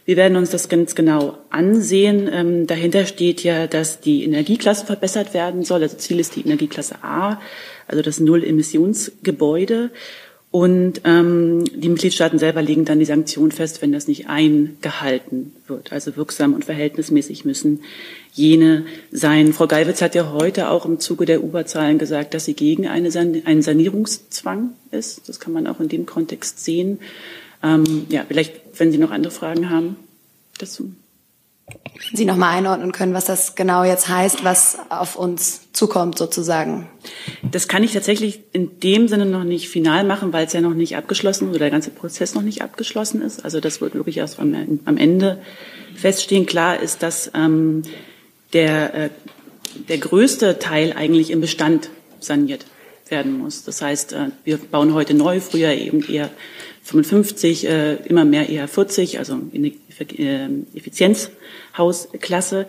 wir werden uns das ganz genau ansehen. Ähm, dahinter steht ja, dass die Energieklasse verbessert werden soll. Also Ziel ist die Energieklasse A, also das Null-Emissionsgebäude. Und ähm, die Mitgliedstaaten selber legen dann die Sanktion fest, wenn das nicht eingehalten wird. Also wirksam und verhältnismäßig müssen jene sein. Frau Geiwitz hat ja heute auch im Zuge der Uber-Zahlen gesagt, dass sie gegen eine San einen Sanierungszwang ist. Das kann man auch in dem Kontext sehen. Ähm, ja, vielleicht, wenn Sie noch andere Fragen haben dazu. Sie noch mal einordnen können, was das genau jetzt heißt, was auf uns zukommt sozusagen. Das kann ich tatsächlich in dem Sinne noch nicht final machen, weil es ja noch nicht abgeschlossen oder der ganze Prozess noch nicht abgeschlossen ist. Also das wird wirklich erst am, am Ende feststehen. Klar ist, dass ähm, der, äh, der größte Teil eigentlich im Bestand saniert werden muss. Das heißt, äh, wir bauen heute neu, früher eben eher 55, äh, immer mehr eher 40, also in die Effizienzhausklasse.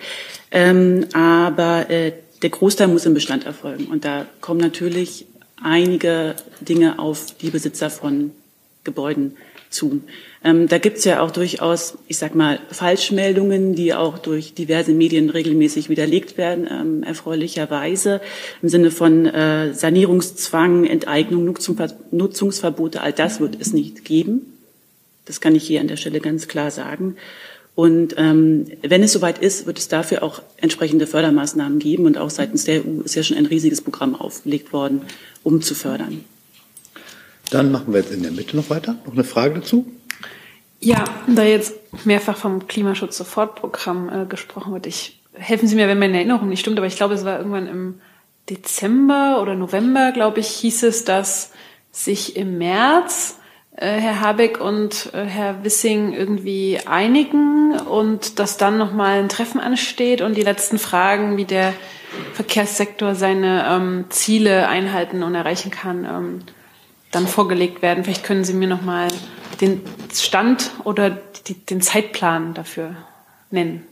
Ähm, aber äh, der Großteil muss im Bestand erfolgen. Und da kommen natürlich einige Dinge auf die Besitzer von Gebäuden zu. Ähm, da gibt's ja auch durchaus, ich sag mal, Falschmeldungen, die auch durch diverse Medien regelmäßig widerlegt werden, ähm, erfreulicherweise im Sinne von äh, Sanierungszwang, Enteignung, Nutzungsver Nutzungsverbote. All das wird es nicht geben. Das kann ich hier an der Stelle ganz klar sagen. Und ähm, wenn es soweit ist, wird es dafür auch entsprechende Fördermaßnahmen geben. Und auch seitens der EU ist ja schon ein riesiges Programm aufgelegt worden, um zu fördern. Dann machen wir jetzt in der Mitte noch weiter. Noch eine Frage dazu? Ja, da jetzt mehrfach vom Klimaschutz-Sofortprogramm äh, gesprochen wird, ich, helfen Sie mir, wenn meine Erinnerung nicht stimmt, aber ich glaube, es war irgendwann im Dezember oder November, glaube ich, hieß es, dass sich im März Herr Habeck und äh, Herr Wissing irgendwie einigen und dass dann nochmal ein Treffen ansteht und die letzten Fragen, wie der Verkehrssektor seine ähm, Ziele einhalten und erreichen kann, ähm, dann vorgelegt werden. Vielleicht können Sie mir nochmal den Stand oder die, den Zeitplan dafür nennen.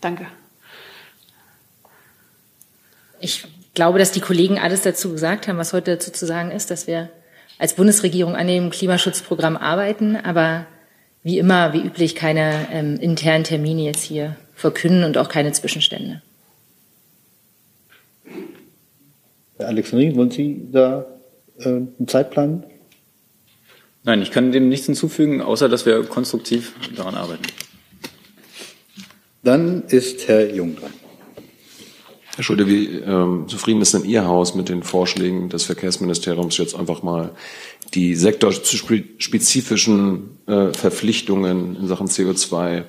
Danke. Ich glaube, dass die Kollegen alles dazu gesagt haben, was heute dazu zu sagen ist, dass wir als Bundesregierung an dem Klimaschutzprogramm arbeiten, aber wie immer, wie üblich, keine ähm, internen Termine jetzt hier verkünden und auch keine Zwischenstände. Herr Alexandrin, wollen Sie da äh, einen Zeitplan? Nein, ich kann dem nichts hinzufügen, außer dass wir konstruktiv daran arbeiten. Dann ist Herr Jung dran. Herr Schulte, wie ähm, zufrieden ist denn Ihr Haus mit den Vorschlägen des Verkehrsministeriums, jetzt einfach mal die sektorspezifischen äh, Verpflichtungen in Sachen CO2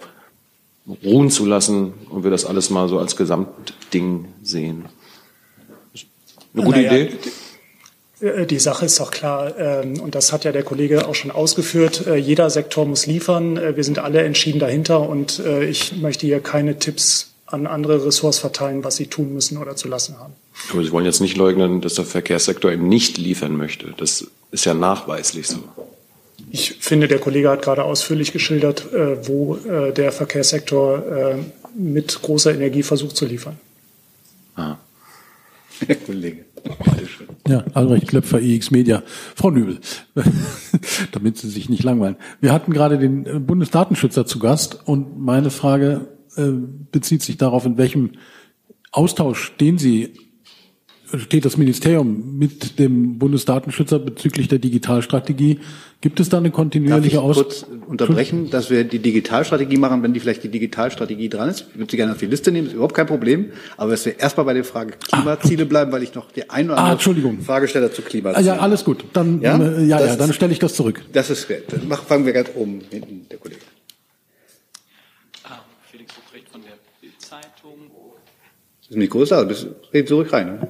ruhen zu lassen und wir das alles mal so als Gesamtding sehen? Eine gute naja, Idee? Äh, Die Sache ist doch klar, ähm, und das hat ja der Kollege auch schon ausgeführt, äh, jeder Sektor muss liefern. Äh, Wir sind alle entschieden dahinter und ich möchte hier keine Tipps an andere Ressorts verteilen, was sie tun müssen oder zu lassen haben. Aber Sie wollen jetzt nicht leugnen, dass der Verkehrssektor eben nicht liefern möchte. Das ist ja nachweislich so. Ich finde, der Kollege hat gerade ausführlich geschildert, wo der Verkehrssektor mit großer Energie versucht zu liefern. Ah. Herr Kollege. Ja, Albrecht Klöpfer, EX Media. Frau Nübel, damit Sie sich nicht langweilen. Wir hatten gerade den Bundesdatenschützer zu Gast und meine Frage äh, bezieht sich darauf, in welchem Austausch stehen Sie, steht das Ministerium mit dem Bundesdatenschützer bezüglich der Digitalstrategie? Gibt es da eine kontinuierliche ich kurz unterbrechen, dass wir die Digitalstrategie machen, wenn die vielleicht die Digitalstrategie dran ist? Ich würde sie gerne auf die Liste nehmen, ist überhaupt kein Problem. Aber dass wir erstmal bei der Frage Klimaziele bleiben, weil ich noch die ein oder Ah, andere Entschuldigung. Fragesteller zu Ah, Klimazielen Ja, alles gut. Dann, Ja? äh, ja, ja, dann stelle ich das zurück. Das ist. Dann fangen wir ganz oben hinten, der Kollege. Felix Ruprecht von der Bild-Zeitung. Das Mikro ist da, bis red zurück rein. Ne?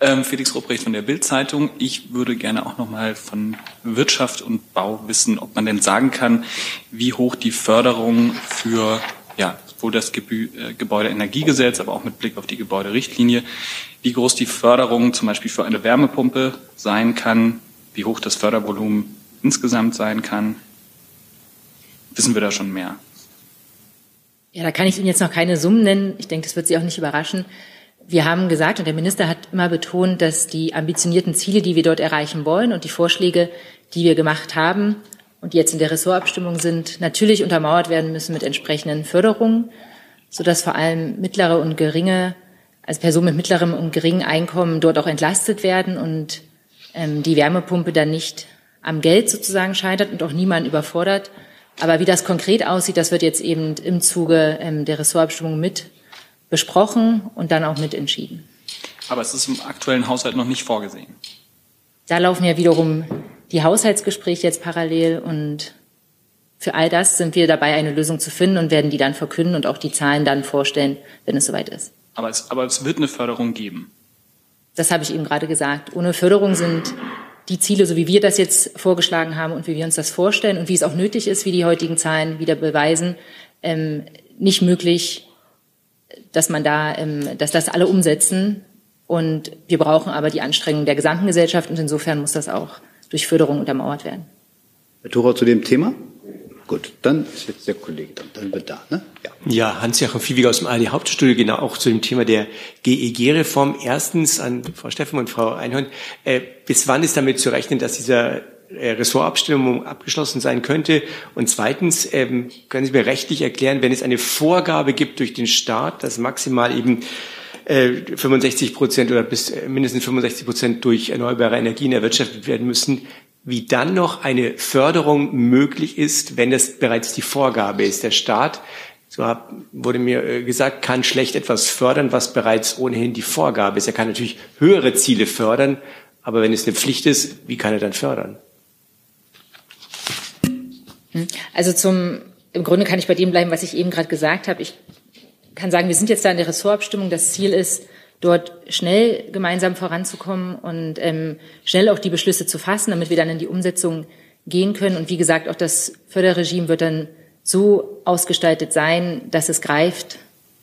Ähm, Felix Ruprecht von der Bild-Zeitung. Ich würde gerne auch nochmal von Wirtschaft und Bau wissen, ob man denn sagen kann, wie hoch die Förderung für ja, sowohl das Gebü äh, Gebäudeenergiegesetz, aber auch mit Blick auf die Gebäuderichtlinie, wie groß die Förderung zum Beispiel für eine Wärmepumpe sein kann, wie hoch das Fördervolumen insgesamt sein kann. Wissen wir da schon mehr? Ja, da kann ich Ihnen jetzt noch keine Summen nennen. Ich denke, das wird Sie auch nicht überraschen. Wir haben gesagt, und der Minister hat immer betont, dass die ambitionierten Ziele, die wir dort erreichen wollen und die Vorschläge, die wir gemacht haben und die jetzt in der Ressortabstimmung sind, natürlich untermauert werden müssen mit entsprechenden Förderungen, sodass vor allem mittlere und geringe, also Personen mit mittlerem und geringem Einkommen dort auch entlastet werden und ähm, die Wärmepumpe dann nicht am Geld sozusagen scheitert und auch niemand überfordert. Aber wie das konkret aussieht, das wird jetzt eben im Zuge ähm, der Ressortabstimmung mit besprochen und dann auch mit entschieden. Aber es ist im aktuellen Haushalt noch nicht vorgesehen. Da laufen ja wiederum die Haushaltsgespräche jetzt parallel und für all das sind wir dabei, eine Lösung zu finden und werden die dann verkünden und auch die Zahlen dann vorstellen, wenn es soweit ist. Aber es, aber es wird eine Förderung geben. Das habe ich eben gerade gesagt. Ohne Förderung sind die Ziele, so wie wir das jetzt vorgeschlagen haben und wie wir uns das vorstellen und wie es auch nötig ist, wie die heutigen Zahlen wieder beweisen, ähm, nicht möglich, dass man da, ähm, dass das alle umsetzen. Und wir brauchen aber die Anstrengung der gesamten Gesellschaft und insofern muss das auch durch Förderung untermauert werden. Herr Thorau zu dem Thema? Gut, dann ist jetzt der Kollege dran. Dann wird da, ne? Ja. Ja, Hans-Joachim Viehweger aus dem ARD Hauptstudio, genau auch zu dem Thema der GEG-Reform. Erstens an Frau Steffen und Frau Einhorn. Äh, bis wann ist damit zu rechnen, dass dieser äh, Ressortabstimmung abgeschlossen sein könnte? Und zweitens, ähm, können Sie mir rechtlich erklären, wenn es eine Vorgabe gibt durch den Staat, dass maximal eben äh, 65 Prozent oder bis äh, mindestens 65 Prozent durch erneuerbare Energien erwirtschaftet werden müssen, wie dann noch eine Förderung möglich ist, wenn es bereits die Vorgabe ist. Der Staat, so wurde mir äh, gesagt, kann schlecht etwas fördern, was bereits ohnehin die Vorgabe ist. Er kann natürlich höhere Ziele fördern, aber wenn es eine Pflicht ist, wie kann er dann fördern? Hm. Also zum, im Grunde kann ich bei dem bleiben, was ich eben gerade gesagt habe. Ich kann sagen, wir sind jetzt da in der Ressortabstimmung. Das Ziel ist, dort schnell gemeinsam voranzukommen und ähm, schnell auch die Beschlüsse zu fassen, damit wir dann in die Umsetzung gehen können. Und wie gesagt, auch das Förderregime wird dann so ausgestaltet sein, dass es greift.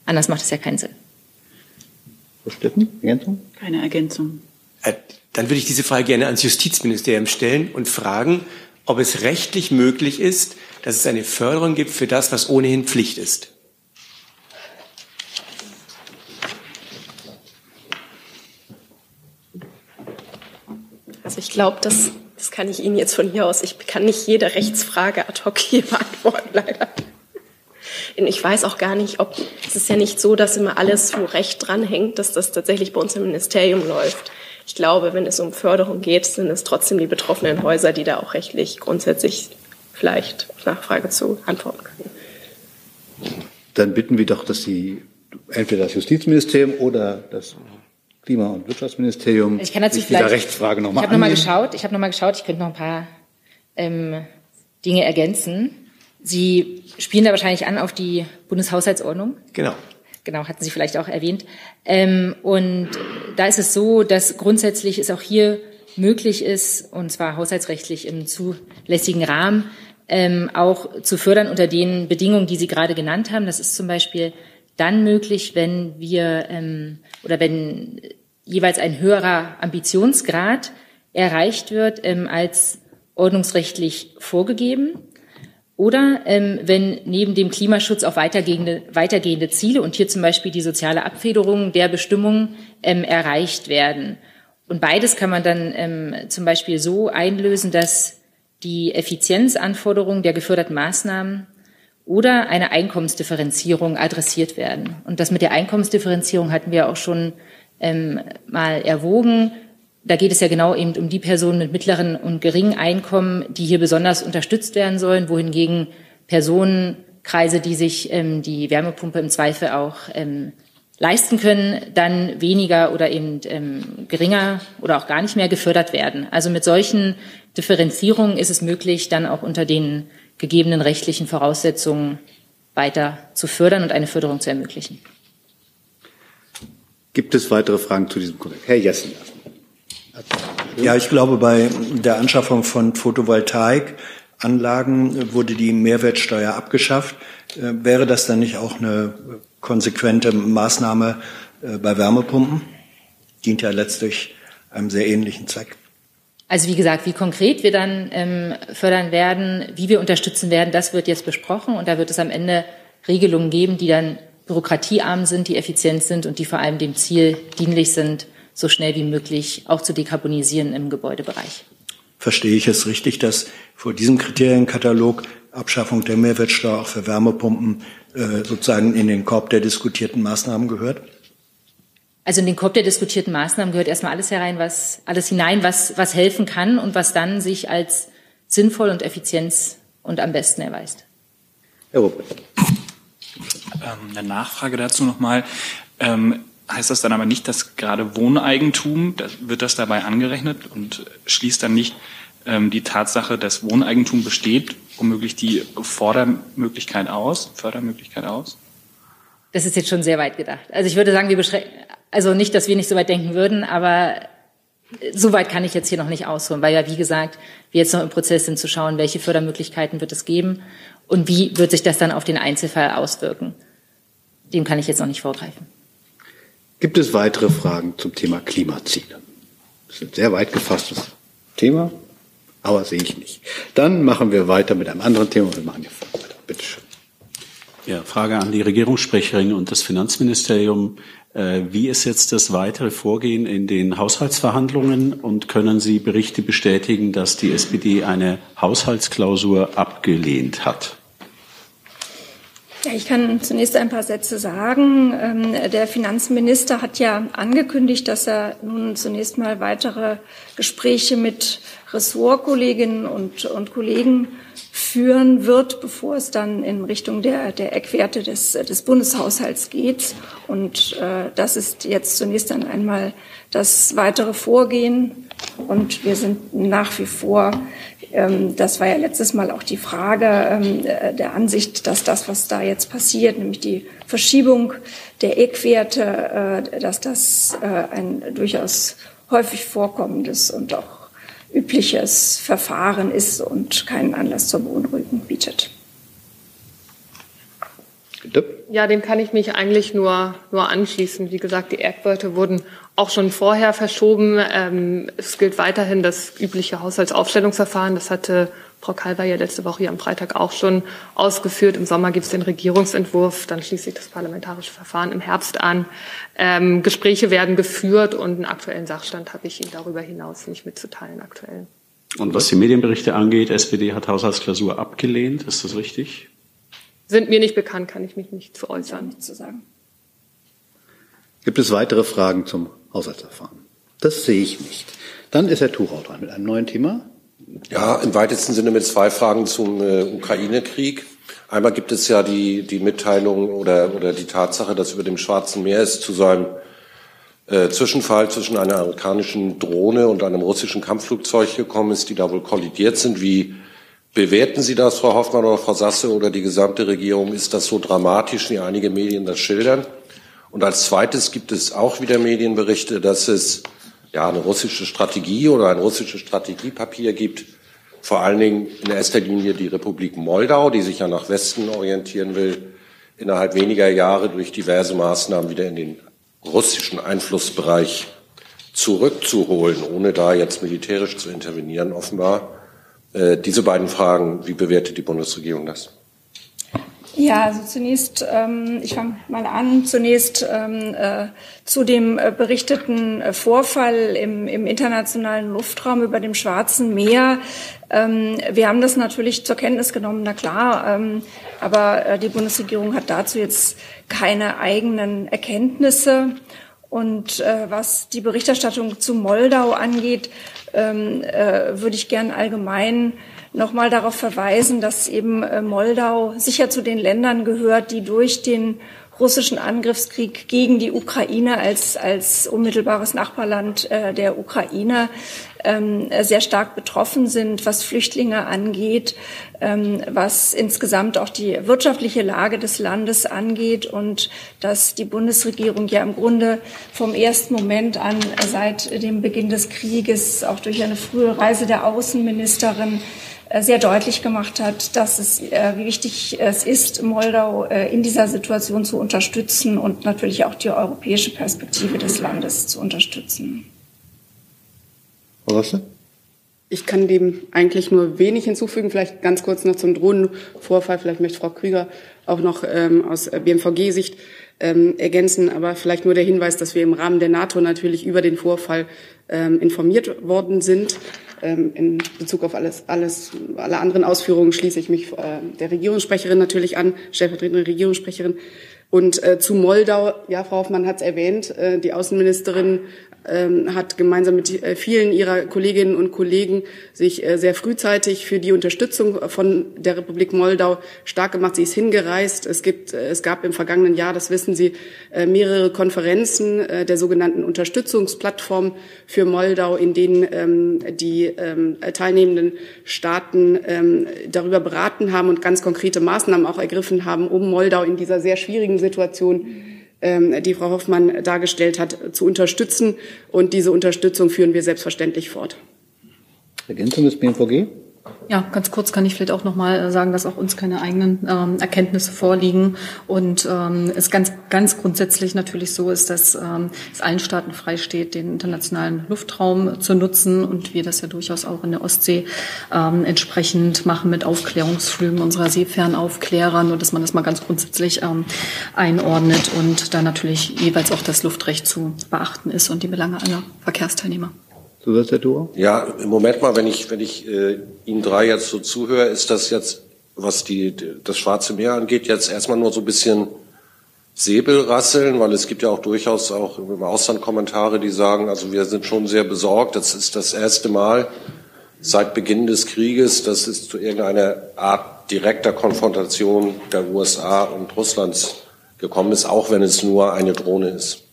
Anders macht es ja keinen Sinn. Frau Steffen, Ergänzung? Keine Ergänzung. Äh, dann würde ich diese Frage gerne ans Justizministerium stellen und fragen, ob es rechtlich möglich ist, dass es eine Förderung gibt für das, was ohnehin Pflicht ist. Also ich glaube, das, das kann ich Ihnen jetzt von hier aus, ich kann nicht jede Rechtsfrage ad hoc hier beantworten, leider. Und ich weiß auch gar nicht, ob, es ist ja nicht so, dass immer alles, wo Recht dranhängt, dass das tatsächlich bei uns im Ministerium läuft. Ich glaube, wenn es um Förderung geht, sind es trotzdem die betroffenen Häuser, die da auch rechtlich grundsätzlich vielleicht Nachfrage zu antworten können. Dann bitten wir doch, dass Sie entweder das Justizministerium oder das Klima- und Wirtschaftsministerium ich kann dazu sich dieser vielleicht, Rechtsfrage nochmal Ich habe nochmal geschaut, ich habe nochmal geschaut, ich könnte noch ein paar ähm, Dinge ergänzen. Sie spielen da wahrscheinlich an auf die Bundeshaushaltsordnung. Genau. Genau, hatten Sie vielleicht auch erwähnt. Ähm, und da ist es so, dass grundsätzlich es auch hier möglich ist, und zwar haushaltsrechtlich im zulässigen Rahmen, ähm, auch zu fördern unter den Bedingungen, die Sie gerade genannt haben. Das ist zum Beispiel dann möglich, wenn wir ähm, oder wenn jeweils ein höherer Ambitionsgrad erreicht wird ähm, als ordnungsrechtlich vorgegeben. Oder ähm, wenn neben dem Klimaschutz auch weitergehende, weitergehende Ziele und hier zum Beispiel die soziale Abfederung der Bestimmungen ähm, erreicht werden. Und beides kann man dann ähm, zum Beispiel so einlösen, dass die Effizienzanforderungen der geförderten Maßnahmen oder eine Einkommensdifferenzierung adressiert werden. Und das mit der Einkommensdifferenzierung hatten wir auch schon ähm, mal erwogen. Da geht es ja genau eben um die Personen mit mittleren und geringen Einkommen, die hier besonders unterstützt werden sollen, wohingegen Personenkreise, die sich ähm, die Wärmepumpe im Zweifel auch ähm, leisten können, dann weniger oder eben ähm, geringer oder auch gar nicht mehr gefördert werden. Also mit solchen Differenzierungen ist es möglich, dann auch unter den gegebenen rechtlichen Voraussetzungen weiter zu fördern und eine Förderung zu ermöglichen. Gibt es weitere Fragen zu diesem Kollegen? Herr Jessen. Ja, ich glaube, bei der Anschaffung von Photovoltaikanlagen wurde die Mehrwertsteuer abgeschafft. Äh, wäre das dann nicht auch eine konsequente Maßnahme äh, bei Wärmepumpen? Dient ja letztlich einem sehr ähnlichen Zweck. Also wie gesagt, wie konkret wir dann ähm, fördern werden, wie wir unterstützen werden, das wird jetzt besprochen und da wird es am Ende Regelungen geben, die dann bürokratiearm sind, die effizient sind und die vor allem dem Ziel dienlich sind, so schnell wie möglich auch zu dekarbonisieren im Gebäudebereich. Verstehe ich es richtig, dass vor diesem Kriterienkatalog Abschaffung der Mehrwertsteuer auch für Wärmepumpen äh, sozusagen in den Korb der diskutierten Maßnahmen gehört? Also in den Korb der diskutierten Maßnahmen gehört erstmal alles herein, was alles hinein, was was helfen kann und was dann sich als sinnvoll und effizient und am besten erweist. Herr Rupp. Ähm, eine Nachfrage dazu nochmal. Ähm, heißt das dann aber nicht, dass gerade Wohneigentum, das, wird das dabei angerechnet und schließt dann nicht ähm, die Tatsache, dass Wohneigentum besteht, womöglich die Fordermöglichkeit aus, Fördermöglichkeit aus? Das ist jetzt schon sehr weit gedacht. Also ich würde sagen, wir beschränken, also nicht, dass wir nicht so weit denken würden, aber so weit kann ich jetzt hier noch nicht ausholen, weil ja, wie gesagt, wir jetzt noch im Prozess sind zu schauen, welche Fördermöglichkeiten wird es geben und wie wird sich das dann auf den Einzelfall auswirken. Dem kann ich jetzt noch nicht vorgreifen. Gibt es weitere Fragen zum Thema Klimaziele? Das ist ein sehr weit gefasstes Thema, aber sehe ich nicht. Dann machen wir weiter mit einem anderen Thema. Wir machen hier weiter. Bitte schön. Ja, Frage an die Regierungssprecherin und das Finanzministerium. Äh, wie ist jetzt das weitere Vorgehen in den Haushaltsverhandlungen und können Sie Berichte bestätigen, dass die SPD eine Haushaltsklausur abgelehnt hat? Ja, ich kann zunächst ein paar Sätze sagen. Ähm, der Finanzminister hat ja angekündigt, dass er nun zunächst mal weitere Gespräche mit Ressortkolleginnen und, und Kollegen führen wird, bevor es dann in Richtung der, der Eckwerte des, des Bundeshaushalts geht. Und äh, das ist jetzt zunächst dann einmal das weitere Vorgehen. Und wir sind nach wie vor das war ja letztes Mal auch die Frage ähm, der Ansicht, dass das, was da jetzt passiert, nämlich die Verschiebung der Eckwerte, äh, dass das äh, ein durchaus häufig vorkommendes und auch übliches Verfahren ist und keinen Anlass zur Beunruhigung bietet. Ja, dem kann ich mich eigentlich nur, nur anschließen. Wie gesagt, die Eckwerte wurden auch schon vorher verschoben. Ähm, es gilt weiterhin das übliche Haushaltsaufstellungsverfahren. Das hatte Frau Kalber ja letzte Woche hier am Freitag auch schon ausgeführt. Im Sommer gibt es den Regierungsentwurf, dann schließt sich das parlamentarische Verfahren im Herbst an. Ähm, Gespräche werden geführt und einen aktuellen Sachstand habe ich Ihnen darüber hinaus nicht mitzuteilen aktuell. Und was die Medienberichte angeht, SPD hat Haushaltsklausur abgelehnt, ist das richtig? Sind mir nicht bekannt, kann ich mich nicht zu äußern. Nicht zu sagen. Gibt es weitere Fragen zum Haushaltsverfahren? Das sehe ich nicht. Dann ist Herr Tuchau dran mit einem neuen Thema. Ja, im weitesten Sinne mit zwei Fragen zum äh, Ukraine-Krieg. Einmal gibt es ja die, die Mitteilung oder, oder die Tatsache, dass über dem Schwarzen Meer es zu so einem äh, Zwischenfall zwischen einer amerikanischen Drohne und einem russischen Kampfflugzeug gekommen ist, die da wohl kollidiert sind. Wie bewerten Sie das, Frau Hoffmann oder Frau Sasse oder die gesamte Regierung? Ist das so dramatisch, wie einige Medien das schildern? Und als zweites gibt es auch wieder Medienberichte, dass es ja eine russische Strategie oder ein russisches Strategiepapier gibt, vor allen Dingen in erster Linie die Republik Moldau, die sich ja nach Westen orientieren will, innerhalb weniger Jahre durch diverse Maßnahmen wieder in den russischen Einflussbereich zurückzuholen, ohne da jetzt militärisch zu intervenieren, offenbar. Äh, diese beiden Fragen, wie bewertet die Bundesregierung das? Ja, also zunächst, ähm, ich fange mal an, zunächst ähm, äh, zu dem äh, berichteten äh, Vorfall im, im internationalen Luftraum über dem Schwarzen Meer. Ähm, wir haben das natürlich zur Kenntnis genommen, na klar, ähm, aber äh, die Bundesregierung hat dazu jetzt keine eigenen Erkenntnisse. Und äh, was die Berichterstattung zu Moldau angeht, ähm, äh, würde ich gern allgemein nochmal darauf verweisen, dass eben äh, Moldau sicher zu den Ländern gehört, die durch den russischen Angriffskrieg gegen die Ukraine als, als unmittelbares Nachbarland äh, der Ukraine ähm, sehr stark betroffen sind, was Flüchtlinge angeht, ähm, was insgesamt auch die wirtschaftliche Lage des Landes angeht und dass die Bundesregierung ja im Grunde vom ersten Moment an seit dem Beginn des Krieges auch durch eine frühe Reise der Außenministerin äh, sehr deutlich gemacht hat, dass es, äh, wie wichtig es ist, Moldau äh, in dieser Situation zu unterstützen und natürlich auch die europäische Perspektive des Landes zu unterstützen. Frau Rosse? Ich kann dem eigentlich nur wenig hinzufügen. Vielleicht ganz kurz noch zum Drohnenvorfall. Vielleicht möchte Frau Krüger auch noch ähm, aus BMVG-Sicht ähm, ergänzen. Aber vielleicht nur der Hinweis, dass wir im Rahmen der NATO natürlich über den Vorfall ähm, informiert worden sind. Ähm, in Bezug auf alles, alles, alle anderen Ausführungen schließe ich mich äh, der Regierungssprecherin natürlich an, stellvertretende Regierungssprecherin. Und äh, zu Moldau, ja, Frau Hoffmann hat es erwähnt, äh, die Außenministerin ähm, hat gemeinsam mit äh, vielen ihrer Kolleginnen und Kollegen sich äh, sehr frühzeitig für die Unterstützung von der Republik Moldau stark gemacht. Sie ist hingereist. Es gibt, äh, es gab im vergangenen Jahr, das wissen Sie, mehrere Konferenzen der sogenannten Unterstützungsplattform für Moldau, in denen ähm, die ähm, teilnehmenden Staaten darüber beraten haben und ganz konkrete Maßnahmen auch ergriffen haben, um Moldau in dieser sehr schwierigen Situation die Frau Hoffmann dargestellt hat, zu unterstützen. Und diese Unterstützung führen wir selbstverständlich fort. Ergänzung des BMVG? Ja, ganz kurz kann ich vielleicht auch noch mal sagen, dass auch uns keine eigenen ähm, Erkenntnisse vorliegen und ähm, es ganz ganz grundsätzlich natürlich so ist, dass ähm, es allen Staaten freisteht, den internationalen Luftraum zu nutzen und wir das ja durchaus auch in der Ostsee ähm, entsprechend machen mit Aufklärungsflügen unserer Seefernaufklärern und dass man das mal ganz grundsätzlich ähm, einordnet und da natürlich jeweils auch das Luftrecht zu beachten ist und die Belange aller Verkehrsteilnehmer. Thur? Ja, im Moment mal, wenn ich, wenn ich äh, Ihnen drei jetzt so zuhöre, ist das jetzt was die, das Schwarze Meer angeht, jetzt erstmal nur so ein bisschen Säbelrasseln, weil es gibt ja auch durchaus auch im Ausland Kommentare, die sagen, also wir sind schon sehr besorgt. Das ist das erste Mal seit Beginn des Krieges, dass es zu irgendeiner Art direkter Konfrontation der USA und Russlands gekommen ist, auch wenn es nur eine Drohne ist.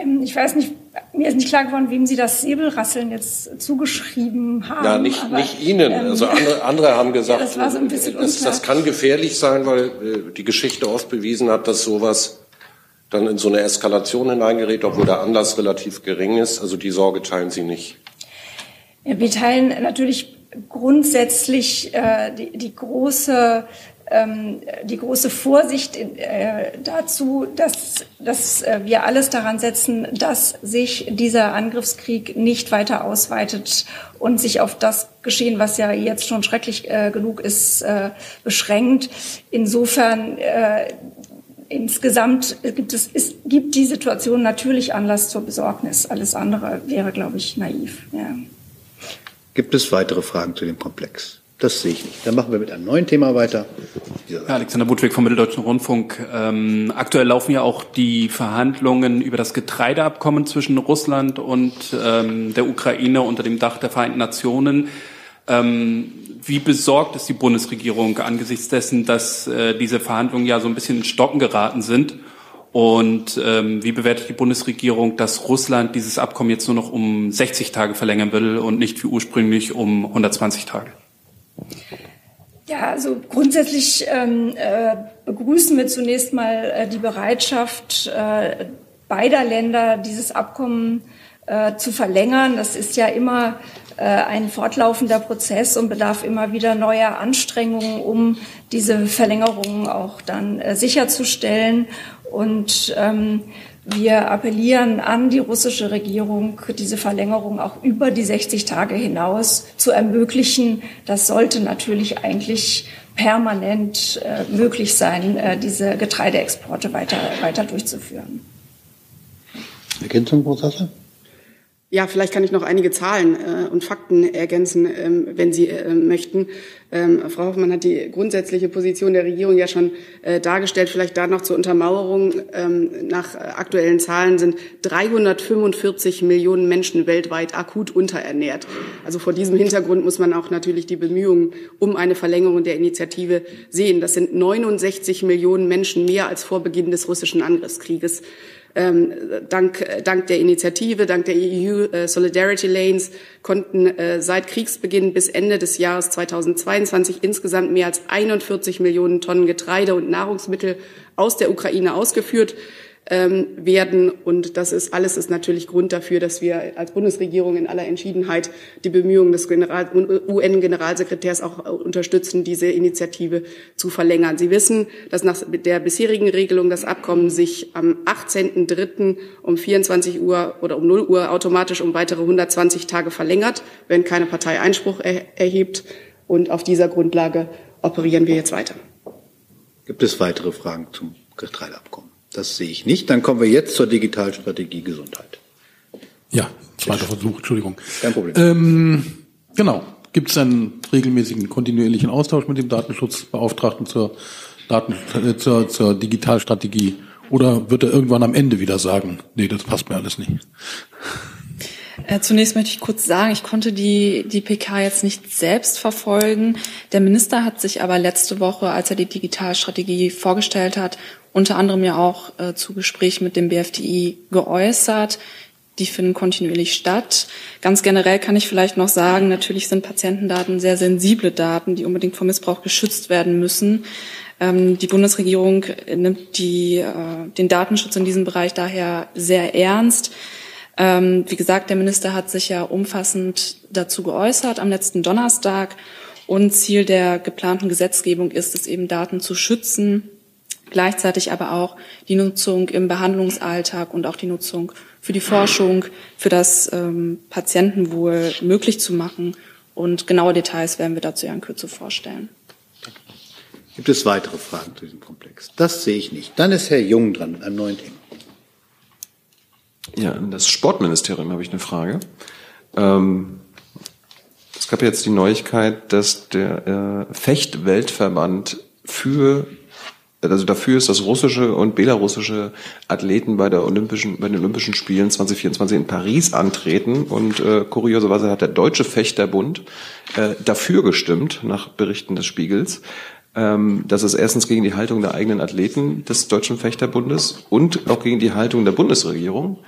Ähm, ich weiß nicht, mir ist nicht klar geworden, wem Sie das Säbelrasseln jetzt zugeschrieben haben. Ja, nicht, aber, nicht Ihnen. ähm, also andere, andere haben gesagt, Ja, das war so ein bisschen das, das kann gefährlich sein, weil äh, die Geschichte oft bewiesen hat, dass sowas dann in so eine Eskalation hineingerät, obwohl der Anlass relativ gering ist. Also die Sorge teilen Sie nicht. Ja, wir teilen natürlich grundsätzlich äh, die, die große die große Vorsicht äh, dazu, dass, dass äh, wir alles daran setzen, dass sich dieser Angriffskrieg nicht weiter ausweitet und sich auf das Geschehen, was ja jetzt schon schrecklich äh, genug ist, beschränkt. Insofern insgesamt gibt es ist, gibt die Situation natürlich Anlass zur Besorgnis. Alles andere wäre, glaube ich, naiv. Ja. Gibt es weitere Fragen zu dem Komplex? Das sehe ich nicht. Dann machen wir mit einem neuen Thema weiter. Ja, Alexander Budwig vom Mitteldeutschen Rundfunk. Ähm, aktuell laufen ja auch die Verhandlungen über das Getreideabkommen zwischen Russland und ähm, der Ukraine unter dem Dach der Vereinten Nationen. Ähm, wie besorgt ist die Bundesregierung angesichts dessen, dass äh, diese Verhandlungen ja so ein bisschen in Stocken geraten sind? Und ähm, wie bewertet die Bundesregierung, dass Russland dieses Abkommen jetzt nur noch um 60 Tage verlängern will und nicht wie ursprünglich um 120 Tage? Ja, also grundsätzlich ähm, äh, begrüßen wir zunächst mal äh, die Bereitschaft äh, beider Länder, dieses Abkommen äh, zu verlängern. Das ist ja immer äh, ein fortlaufender Prozess und bedarf immer wieder neuer Anstrengungen, um diese Verlängerungen auch dann äh, sicherzustellen. Und ähm, wir appellieren an die russische Regierung, diese Verlängerung auch über die 60 Tage hinaus zu ermöglichen. Das sollte natürlich eigentlich permanent äh, möglich sein, äh, diese Getreideexporte weiter, weiter durchzuführen. Ergänzung, Sasser? Ja, vielleicht kann ich noch einige Zahlen äh, und Fakten ergänzen, ähm, wenn Sie äh, möchten. Ähm, Frau Hoffmann hat die grundsätzliche Position der Regierung ja schon äh, dargestellt. Vielleicht da noch zur Untermauerung. Ähm, nach aktuellen Zahlen sind 345 Millionen Menschen weltweit akut unterernährt. Also vor diesem Hintergrund muss man auch natürlich die Bemühungen um eine Verlängerung der Initiative sehen. Das sind 69 Millionen Menschen mehr als vor Beginn des russischen Angriffskrieges ähm, dank, dank der Initiative, dank der EU äh, Solidarity Lanes konnten äh, seit Kriegsbeginn bis Ende des Jahres 2022 insgesamt mehr als 41 Millionen Tonnen Getreide und Nahrungsmittel aus der Ukraine ausgeführt ähm, werden. Und das ist alles ist natürlich Grund dafür, dass wir als Bundesregierung in aller Entschiedenheit die Bemühungen des General, UN-Generalsekretärs auch unterstützen, diese Initiative zu verlängern. Sie wissen, dass nach der bisherigen Regelung das Abkommen sich am 18.03. um 24 Uhr oder um 0 Uhr automatisch um weitere 120 Tage verlängert, wenn keine Partei Einspruch er erhebt. Und auf dieser Grundlage operieren wir jetzt weiter. Gibt es weitere Fragen zum Getreideabkommen? Das sehe ich nicht. Dann kommen wir jetzt zur Digitalstrategie Gesundheit. Ja, zweiter Versuch, Entschuldigung. Kein Problem. Ähm, genau. Gibt es einen regelmäßigen, kontinuierlichen Austausch mit dem Datenschutzbeauftragten zur, Daten, äh, zur, zur Digitalstrategie? Oder wird er irgendwann am Ende wieder sagen, nee, das passt mir alles nicht? Äh, zunächst möchte ich kurz sagen, ich konnte die, die PK jetzt nicht selbst verfolgen. Der Minister hat sich aber letzte Woche, als er die Digitalstrategie vorgestellt hat, unter anderem ja auch äh, zu Gesprächen mit dem BFDI geäußert. Die finden kontinuierlich statt. Ganz generell kann ich vielleicht noch sagen, natürlich sind Patientendaten sehr sensible Daten, die unbedingt vor Missbrauch geschützt werden müssen. Ähm, die Bundesregierung nimmt die, äh, den Datenschutz in diesem Bereich daher sehr ernst. Ähm, wie gesagt, der Minister hat sich ja umfassend dazu geäußert am letzten Donnerstag. Und Ziel der geplanten Gesetzgebung ist es eben, Daten zu schützen, gleichzeitig aber auch die Nutzung im Behandlungsalltag und auch die Nutzung für die Forschung, für das ähm, Patientenwohl möglich zu machen. Und genaue Details werden wir dazu ja in Kürze vorstellen. Gibt es weitere Fragen zu diesem Komplex? Das sehe ich nicht. Dann ist Herr Jung dran mit einem neuen Thema. Ja, an das Sportministerium habe ich eine Frage. Ähm, Es gab jetzt die Neuigkeit, dass der äh, Fechtweltverband für also dafür ist, dass russische und belarussische Athleten bei der Olympischen, bei den Olympischen Spielen 2024 in Paris antreten. Und äh, kurioserweise hat der Deutsche Fechterbund äh, dafür gestimmt, nach Berichten des Spiegels. Ähm, das ist erstens gegen die Haltung der eigenen Athleten des Deutschen Fechterbundes und auch gegen die Haltung der Bundesregierung.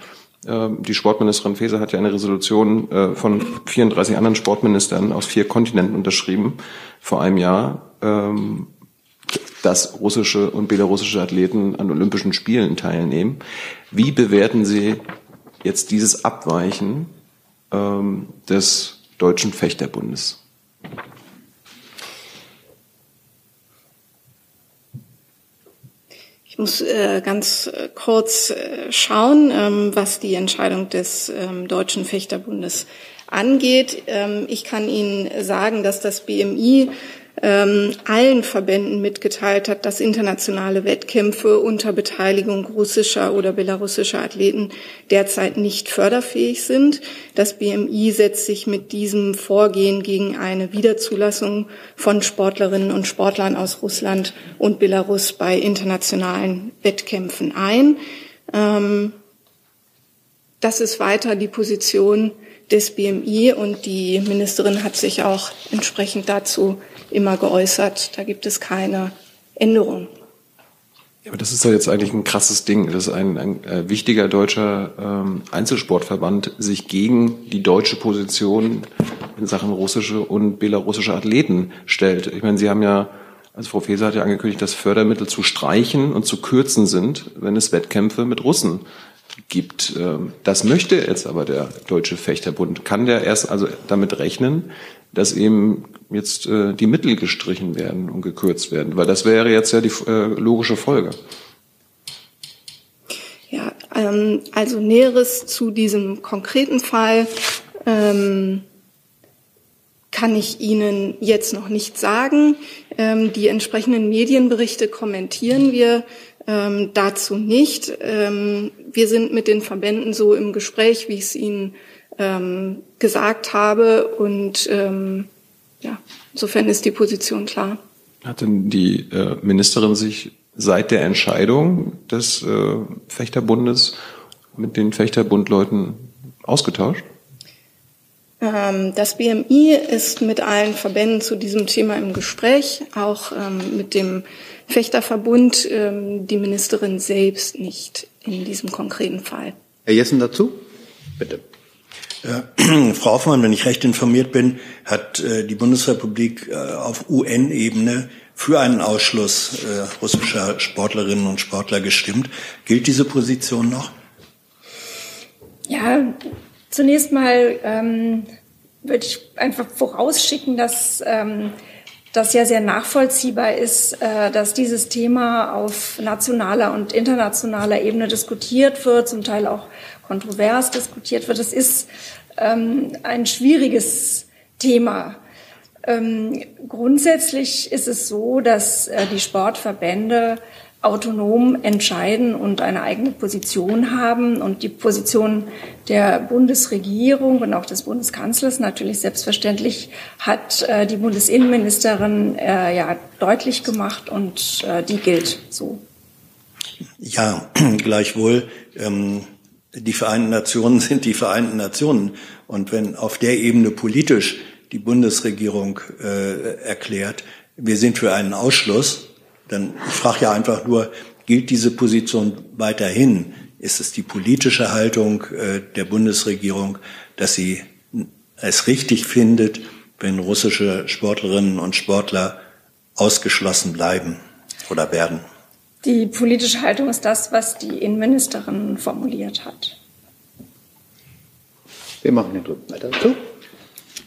Ähm, die Sportministerin Faeser hat ja eine Resolution äh, von 34 anderen Sportministern aus vier Kontinenten unterschrieben vor einem Jahr. Ähm, dass russische und belarussische Athleten an Olympischen Spielen teilnehmen. Wie bewerten Sie jetzt dieses Abweichen ähm, des Deutschen Fechterbundes? Muss äh, ganz äh, kurz äh, schauen, ähm, was die Entscheidung des ähm, Deutschen Fechterbundes angeht. Ähm, ich kann Ihnen sagen, dass das BMI ähm, allen Verbänden mitgeteilt hat, dass internationale Wettkämpfe unter Beteiligung russischer oder belarussischer Athleten derzeit nicht förderfähig sind. Das BMI setzt sich mit diesem Vorgehen gegen eine Wiederzulassung von Sportlerinnen und Sportlern aus Russland und Belarus bei internationalen Wettkämpfen ein. Ähm, das ist weiter die Position des BMI und die Ministerin hat sich auch entsprechend dazu immer geäußert. Da gibt es keine Änderung. aber das ist doch jetzt eigentlich ein krasses Ding, dass ein, ein äh, wichtiger deutscher ähm, Einzelsportverband sich gegen die deutsche Position in Sachen russische und belarussische Athleten stellt. Ich meine, Sie haben ja, also Frau Feser hat ja angekündigt, dass Fördermittel zu streichen und zu kürzen sind, wenn es Wettkämpfe mit Russen gibt. Ähm, das möchte jetzt aber der Deutsche Fechterbund. Kann der erst also damit rechnen, dass eben jetzt äh, die Mittel gestrichen werden und gekürzt werden, weil das wäre jetzt ja die äh, logische Folge. Ja, ähm, also Näheres zu diesem konkreten Fall ähm, kann ich Ihnen jetzt noch nicht sagen. Ähm, die entsprechenden Medienberichte kommentieren wir ähm, dazu nicht. Ähm, wir sind mit den Verbänden so im Gespräch, wie ich es Ihnen ähm, gesagt habe. Und ähm, ja, insofern ist die Position klar. Hat denn die äh, Ministerin sich seit der Entscheidung des äh, Fechterbundes mit den Fechterbundleuten ausgetauscht? Ähm, das BMI ist mit allen Verbänden zu diesem Thema im Gespräch, auch ähm, mit dem Fechterverbund, ähm, die Ministerin selbst nicht in diesem konkreten Fall. Herr Jessen dazu? Bitte. Äh, Frau Hoffmann, wenn ich recht informiert bin, hat äh, die Bundesrepublik äh, auf UN-Ebene für einen Ausschluss äh, russischer Sportlerinnen und Sportler gestimmt. Gilt diese Position noch? Ja, zunächst mal ähm, würde ich einfach vorausschicken, dass ähm, das ja sehr nachvollziehbar ist, äh, dass dieses Thema auf nationaler und internationaler Ebene diskutiert wird, zum Teil auch kontrovers diskutiert wird. Es ist ähm, ein schwieriges Thema. Ähm, grundsätzlich ist es so, dass äh, die Sportverbände autonom entscheiden und eine eigene Position haben. Und die Position der Bundesregierung und auch des Bundeskanzlers natürlich selbstverständlich hat äh, die Bundesinnenministerin äh, ja deutlich gemacht und äh, die gilt so. Ja, gleichwohl. Ähm die Vereinten Nationen sind die Vereinten Nationen. Und wenn auf der Ebene politisch die Bundesregierung äh, erklärt, wir sind für einen Ausschluss, dann ich frage ja einfach nur, gilt diese Position weiterhin? Ist es die politische Haltung äh, der Bundesregierung, dass sie es richtig findet, wenn russische Sportlerinnen und Sportler ausgeschlossen bleiben oder werden? Die politische Haltung ist das, was die Innenministerin formuliert hat. Wir machen den dritten weiter. So.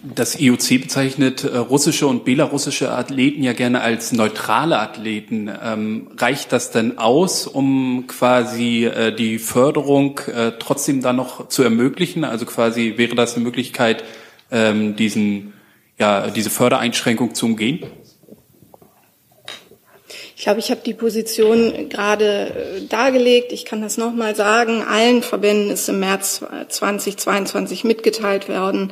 Das IOC bezeichnet äh, russische und belarussische Athleten ja gerne als neutrale Athleten. Ähm, reicht das denn aus, um quasi äh, die Förderung äh, trotzdem dann noch zu ermöglichen? Also quasi wäre das eine Möglichkeit, ähm, diesen, ja, diese Fördereinschränkung zu umgehen? Ich glaube, ich habe die Position gerade äh, dargelegt. Ich kann das nochmal sagen. Allen Verbänden ist im März 2022 mitgeteilt worden,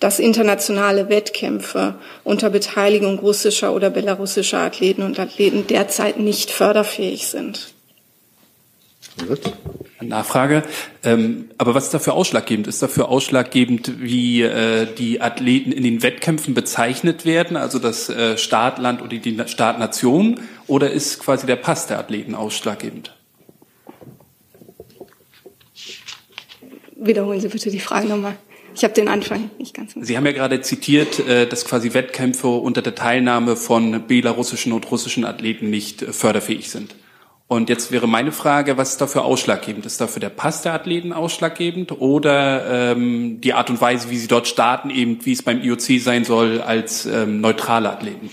dass internationale Wettkämpfe unter Beteiligung russischer oder belarussischer Athleten und Athleten derzeit nicht förderfähig sind. Nachfrage. Ähm, aber was ist dafür ausschlaggebend? Ist dafür ausschlaggebend, wie äh, die Athleten in den Wettkämpfen bezeichnet werden, also das äh, Startland oder die Startnation, oder ist quasi der Pass der Athleten ausschlaggebend? Wiederholen Sie bitte die Frage nochmal. Ich habe den Anfang nicht ganz. Sie haben ja gerade zitiert, äh, dass quasi Wettkämpfe unter der Teilnahme von belarussischen und russischen Athleten nicht äh, förderfähig sind. Und jetzt wäre meine Frage, was ist dafür ausschlaggebend? Ist dafür der Pass der Athleten ausschlaggebend oder ähm, die Art und Weise, wie sie dort starten, eben wie es beim IOC sein soll, als ähm, neutrale Athleten?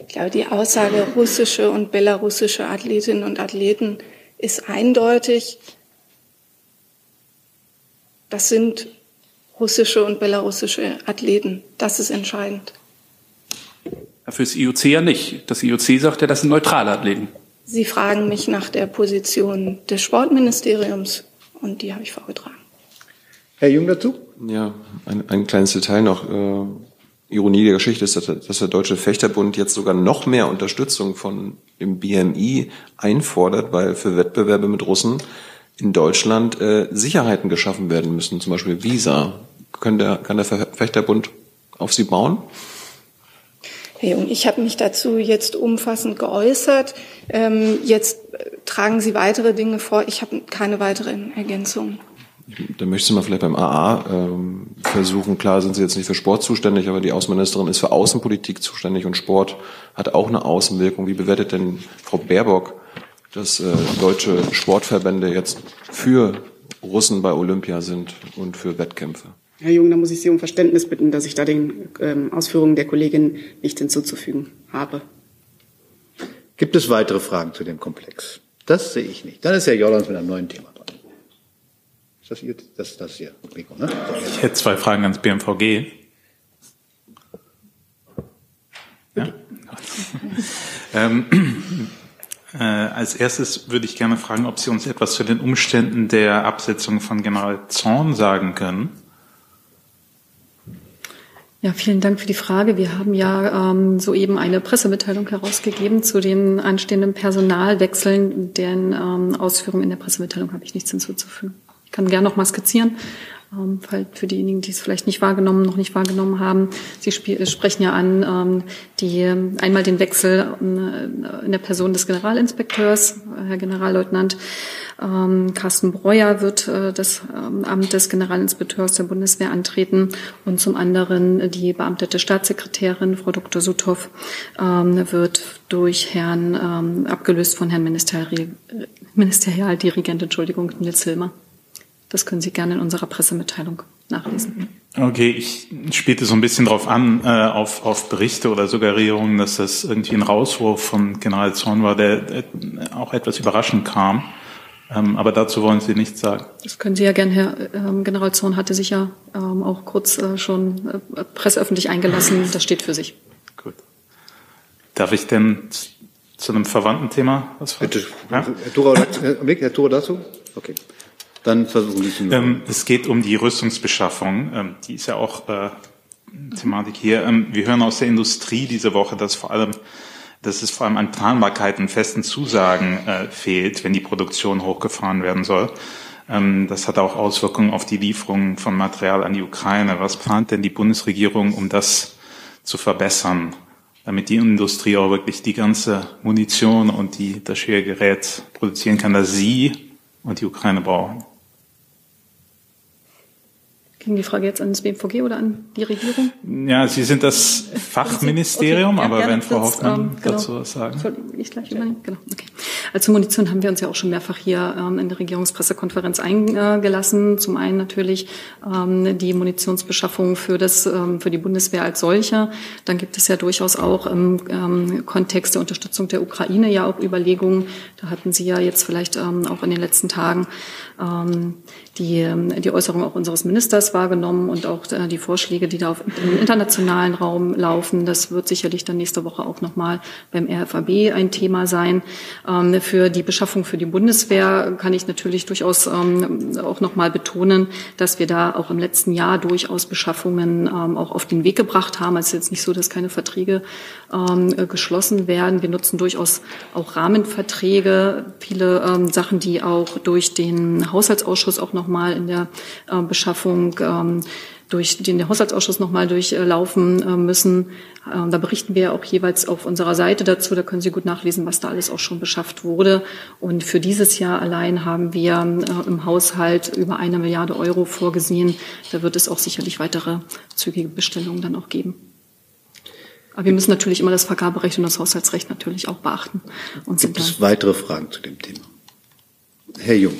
Ich glaube, die Aussage russische und belarussische Athletinnen und Athleten ist eindeutig. Das sind russische und belarussische Athleten. Das ist entscheidend. Fürs IOC ja nicht. Das IOC sagt ja, das sind neutrale Athleten. Sie fragen mich nach der Position des Sportministeriums und die habe ich vorgetragen. Herr Jung dazu? Ja, ein, ein kleines Detail noch. Äh, Ironie der Geschichte ist, dass der, dass der Deutsche Fechterbund jetzt sogar noch mehr Unterstützung von dem BMI einfordert, weil für Wettbewerbe mit Russen in Deutschland äh, Sicherheiten geschaffen werden müssen, zum Beispiel Visa. Kann der, kann der Fechterbund auf Sie bauen? Herr Jung, ich habe mich dazu jetzt umfassend geäußert. Ähm, jetzt tragen Sie weitere Dinge vor. Ich habe keine weiteren Ergänzungen. Da möchte ich mal vielleicht beim AA ähm, versuchen. Klar sind Sie jetzt nicht für Sport zuständig, aber die Außenministerin ist für Außenpolitik zuständig und Sport hat auch eine Außenwirkung. Wie bewertet denn Frau Baerbock, dass äh, deutsche Sportverbände jetzt für Russen bei Olympia sind und für Wettkämpfe? Herr Jung, da muss ich Sie um Verständnis bitten, dass ich da den ähm, Ausführungen der Kollegin nicht hinzuzufügen habe. Gibt es weitere Fragen zu dem Komplex? Das sehe ich nicht. Dann ist Herr Jordans mit einem neuen Thema dran. Ist das Ihr, das, das hier, Mikro, ne? Ich hätte zwei Fragen ans BMVG. Ja. ähm, äh, als erstes würde ich gerne fragen, ob Sie uns etwas zu den Umständen der Absetzung von General Zorn sagen können. Ja, vielen Dank für die Frage. Wir haben ja ähm, soeben eine Pressemitteilung herausgegeben zu den anstehenden Personalwechseln. Deren ähm, Ausführungen in der Pressemitteilung habe ich nichts hinzuzufügen. Ich kann gerne noch mal skizzieren, ähm, für diejenigen, die es vielleicht nicht wahrgenommen, noch nicht wahrgenommen haben. Sie sprechen ja an ähm, die einmal den Wechsel äh, in der Person des Generalinspekteurs, Herr Generalleutnant ähm, Carsten Breuer wird äh, das ähm, Amt des Generalinspekteurs der Bundeswehr antreten und zum anderen die beamtete Staatssekretärin, Frau Dr. Suthoff, ähm, wird durch Herrn, ähm, abgelöst von Herrn Ministeri Ministerialdirigent, Entschuldigung, Nils Hilmer. Das können Sie gerne in unserer Pressemitteilung nachlesen. Okay, ich spielte so ein bisschen drauf an, äh, auf, auf Berichte oder Suggerierungen, dass das irgendwie ein Rauswurf von General Zorn war, der äh, auch etwas überraschend kam. Ähm, aber dazu wollen Sie nichts sagen. Das können Sie ja gerne, Herr ähm, General Zorn hatte sich ja ähm, auch kurz äh, schon äh, presseöffentlich eingelassen. Das steht für sich. Gut. Darf ich denn zu einem verwandten Thema was fragen? Bitte. Ja? Herr Thura, Herr Thura dazu? Okay. Dann versuchen Sie es. Ähm, es geht um die Rüstungsbeschaffung. Ähm, die ist ja auch äh, Thematik hier. Ähm, wir hören aus der Industrie diese Woche, dass vor allem dass es vor allem an Planbarkeit und festen Zusagen äh, fehlt, wenn die Produktion hochgefahren werden soll. Ähm, das hat auch Auswirkungen auf die Lieferung von Material an die Ukraine. Was plant denn die Bundesregierung, um das zu verbessern, damit die Industrie auch wirklich die ganze Munition und die, das schwere Gerät produzieren kann, das sie und die Ukraine brauchen? Ging die Frage jetzt an das BMVG oder an die Regierung? Ja, Sie sind das Fachministerium, okay, aber wenn Frau Hoffmann ähm, genau. dazu was sagen. Soll ich gleich übernehmen? Genau, okay. Also Munition haben wir uns ja auch schon mehrfach hier ähm, in der Regierungspressekonferenz eingelassen. Zum einen natürlich ähm, die Munitionsbeschaffung für, das, ähm, für die Bundeswehr als solche. Dann gibt es ja durchaus auch im ähm, Kontext der Unterstützung der Ukraine ja auch Überlegungen. Da hatten Sie ja jetzt vielleicht ähm, auch in den letzten Tagen ähm, die, ähm, die Äußerung auch unseres Ministers wahrgenommen und auch äh, die Vorschläge, die da auf, im internationalen Raum laufen. Das wird sicherlich dann nächste Woche auch nochmal beim RFAB ein Thema sein. Ähm, für die Beschaffung für die Bundeswehr kann ich natürlich durchaus ähm, auch nochmal betonen, dass wir da auch im letzten Jahr durchaus Beschaffungen ähm, auch auf den Weg gebracht haben. Es ist jetzt nicht so, dass keine Verträge ähm, geschlossen werden. Wir nutzen durchaus auch Rahmenverträge, viele ähm, Sachen, die auch durch den Haushaltsausschuss auch nochmal in der äh, Beschaffung ähm, durch den Haushaltsausschuss nochmal durchlaufen äh, müssen. Ähm, da berichten wir auch jeweils auf unserer Seite dazu. Da können Sie gut nachlesen, was da alles auch schon beschafft wurde. Und für dieses Jahr allein haben wir äh, im Haushalt über eine Milliarde Euro vorgesehen. Da wird es auch sicherlich weitere zügige Bestellungen dann auch geben. Aber wir müssen natürlich immer das Vergaberecht und das Haushaltsrecht natürlich auch beachten. Und Gibt es weitere Fragen zu dem Thema? Herr Jung.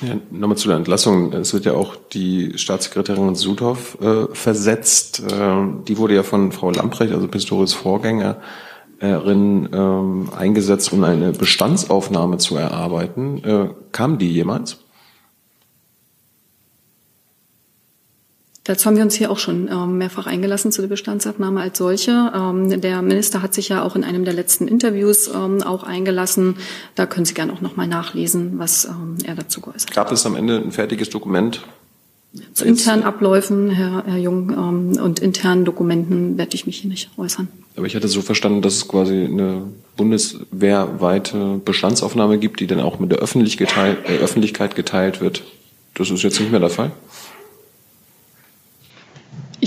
Ja, nochmal zu der Entlassung. Es wird ja auch die Staatssekretärin Sudhoff äh, versetzt. Äh, die wurde ja von Frau Lamprecht, also Pistorius Vorgängerin, äh, eingesetzt, um eine Bestandsaufnahme zu erarbeiten. Äh, kam die jemals? Dazu haben wir uns hier auch schon ähm, mehrfach eingelassen zu der Bestandsabnahme als solche. Ähm, der Minister hat sich ja auch in einem der letzten Interviews ähm, auch eingelassen. Da können Sie gerne auch noch mal nachlesen, was er dazu geäußert hat. Gab es am Ende ein fertiges Dokument? Zu internen Abläufen, Herr, Herr Jung, und internen Dokumenten werde ich mich hier nicht äußern. Aber ich hatte so verstanden, dass es quasi eine bundeswehrweite Bestandsaufnahme gibt, die dann auch mit der geteilt, äh, Öffentlichkeit geteilt wird. Das ist jetzt nicht mehr der Fall?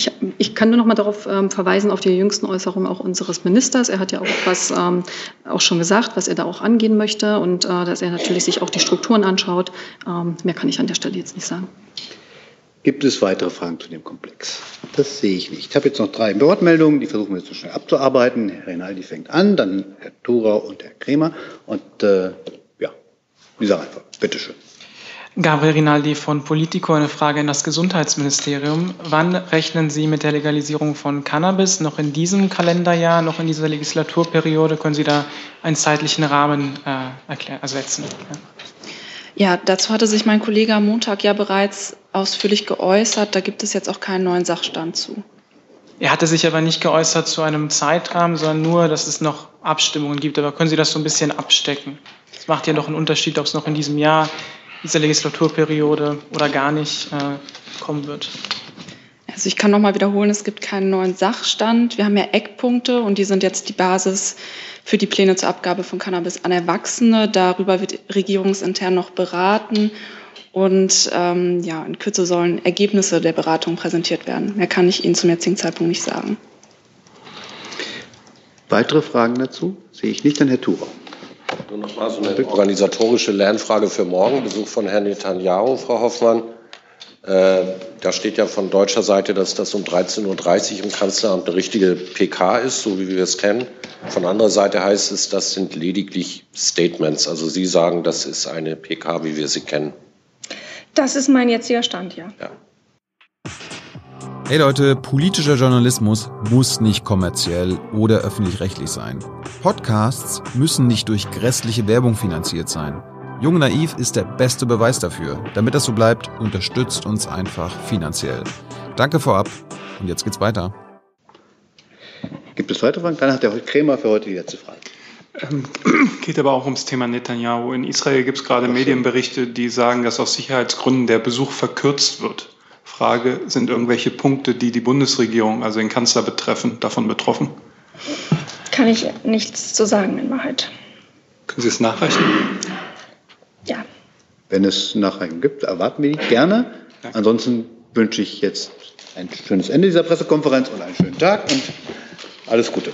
Ich, ich kann nur noch mal darauf ähm, verweisen, auf die jüngsten Äußerungen auch unseres Ministers. Er hat ja auch etwas ähm, auch schon gesagt, was er da auch angehen möchte und äh, dass er natürlich sich auch die Strukturen anschaut. Ähm, mehr kann ich an der Stelle jetzt nicht sagen. Gibt es weitere Fragen zu dem Komplex? Das sehe ich nicht. Ich habe jetzt noch drei Wortmeldungen, die versuchen wir jetzt so schnell abzuarbeiten. Herr Rinaldi fängt an, dann Herr Thurau und Herr Kremer. Und äh, ja, dieser. Bitte schön. Gabriel Rinaldi von Politico, eine Frage an das Gesundheitsministerium. Wann rechnen Sie mit der Legalisierung von Cannabis? Noch in diesem Kalenderjahr, noch in dieser Legislaturperiode? Können Sie da einen zeitlichen Rahmen äh, erklären, ersetzen? Ja. ja, dazu hatte sich mein Kollege am Montag ja bereits ausführlich geäußert. Da gibt es jetzt auch keinen neuen Sachstand zu. Er hatte sich aber nicht geäußert zu einem Zeitrahmen, sondern nur, dass es noch Abstimmungen gibt. Aber können Sie das so ein bisschen abstecken? Es macht ja doch einen Unterschied, ob es noch in diesem Jahr dieser Legislaturperiode oder gar nicht äh, kommen wird. Also ich kann noch mal wiederholen, es gibt keinen neuen Sachstand. Wir haben ja Eckpunkte und die sind jetzt die Basis für die Pläne zur Abgabe von Cannabis an Erwachsene. Darüber wird regierungsintern noch beraten und ähm, ja, in Kürze sollen Ergebnisse der Beratung präsentiert werden. Mehr kann ich Ihnen zum jetzigen Zeitpunkt nicht sagen. Weitere Fragen dazu? Sehe ich nicht, dann Herr Thurer. Nur noch mal so eine organisatorische Lernfrage für morgen. Besuch von Herrn Netanyahu, Frau Hoffmann. Äh, da steht ja von deutscher Seite, dass das um 13.30 Uhr im Kanzleramt eine richtige PK ist, so wie wir es kennen. Von anderer Seite heißt es, das sind lediglich Statements. Also Sie sagen, das ist eine PK, wie wir sie kennen. Das ist mein jetziger Stand, ja. ja. Hey Leute, politischer Journalismus muss nicht kommerziell oder öffentlich-rechtlich sein. Podcasts müssen nicht durch grässliche Werbung finanziert sein. Jung Naiv ist der beste Beweis dafür. Damit das so bleibt, unterstützt uns einfach finanziell. Danke vorab und jetzt geht's weiter. Gibt es weitere Fragen? Dann hat der Krämer für heute die letzte Frage. Ähm, geht aber auch ums Thema Netanyahu. In Israel gibt es gerade Medienberichte, die sagen, dass aus Sicherheitsgründen der Besuch verkürzt wird. Frage, sind irgendwelche Punkte, die die Bundesregierung, also den Kanzler betreffen, davon betroffen? Kann ich nichts zu sagen in Wahrheit. Können Sie es nachreichen? Ja. Wenn es Nachreichung gibt, erwarten wir die gerne. Ja. Ansonsten wünsche ich jetzt ein schönes Ende dieser Pressekonferenz und einen schönen Tag und alles Gute.